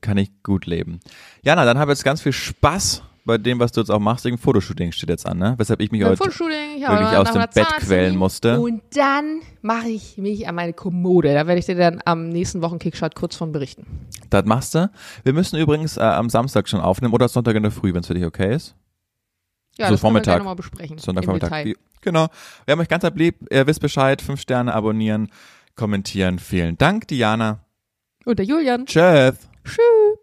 kann ich gut leben. Jana, dann habe jetzt ganz viel Spaß bei dem, was du jetzt auch machst. Irgendein Fotoshooting steht jetzt an, ne? Weshalb ich mich Beim heute wirklich aus dem Bett quälen musste. Und dann mache ich mich an meine Kommode. Da werde ich dir dann am nächsten Wochen Kickstart kurz von berichten. Das machst du. Wir müssen übrigens äh, am Samstag schon aufnehmen oder Sonntag in der Früh, wenn es für dich okay ist. Ja, So das können wir Vormittag. nochmal besprechen. Sonntagvormittag. Genau. Wir haben euch ganz lieb. Ihr wisst Bescheid. Fünf Sterne abonnieren, kommentieren. Vielen Dank, Diana. Und der Julian. Tschüss. Tschüss.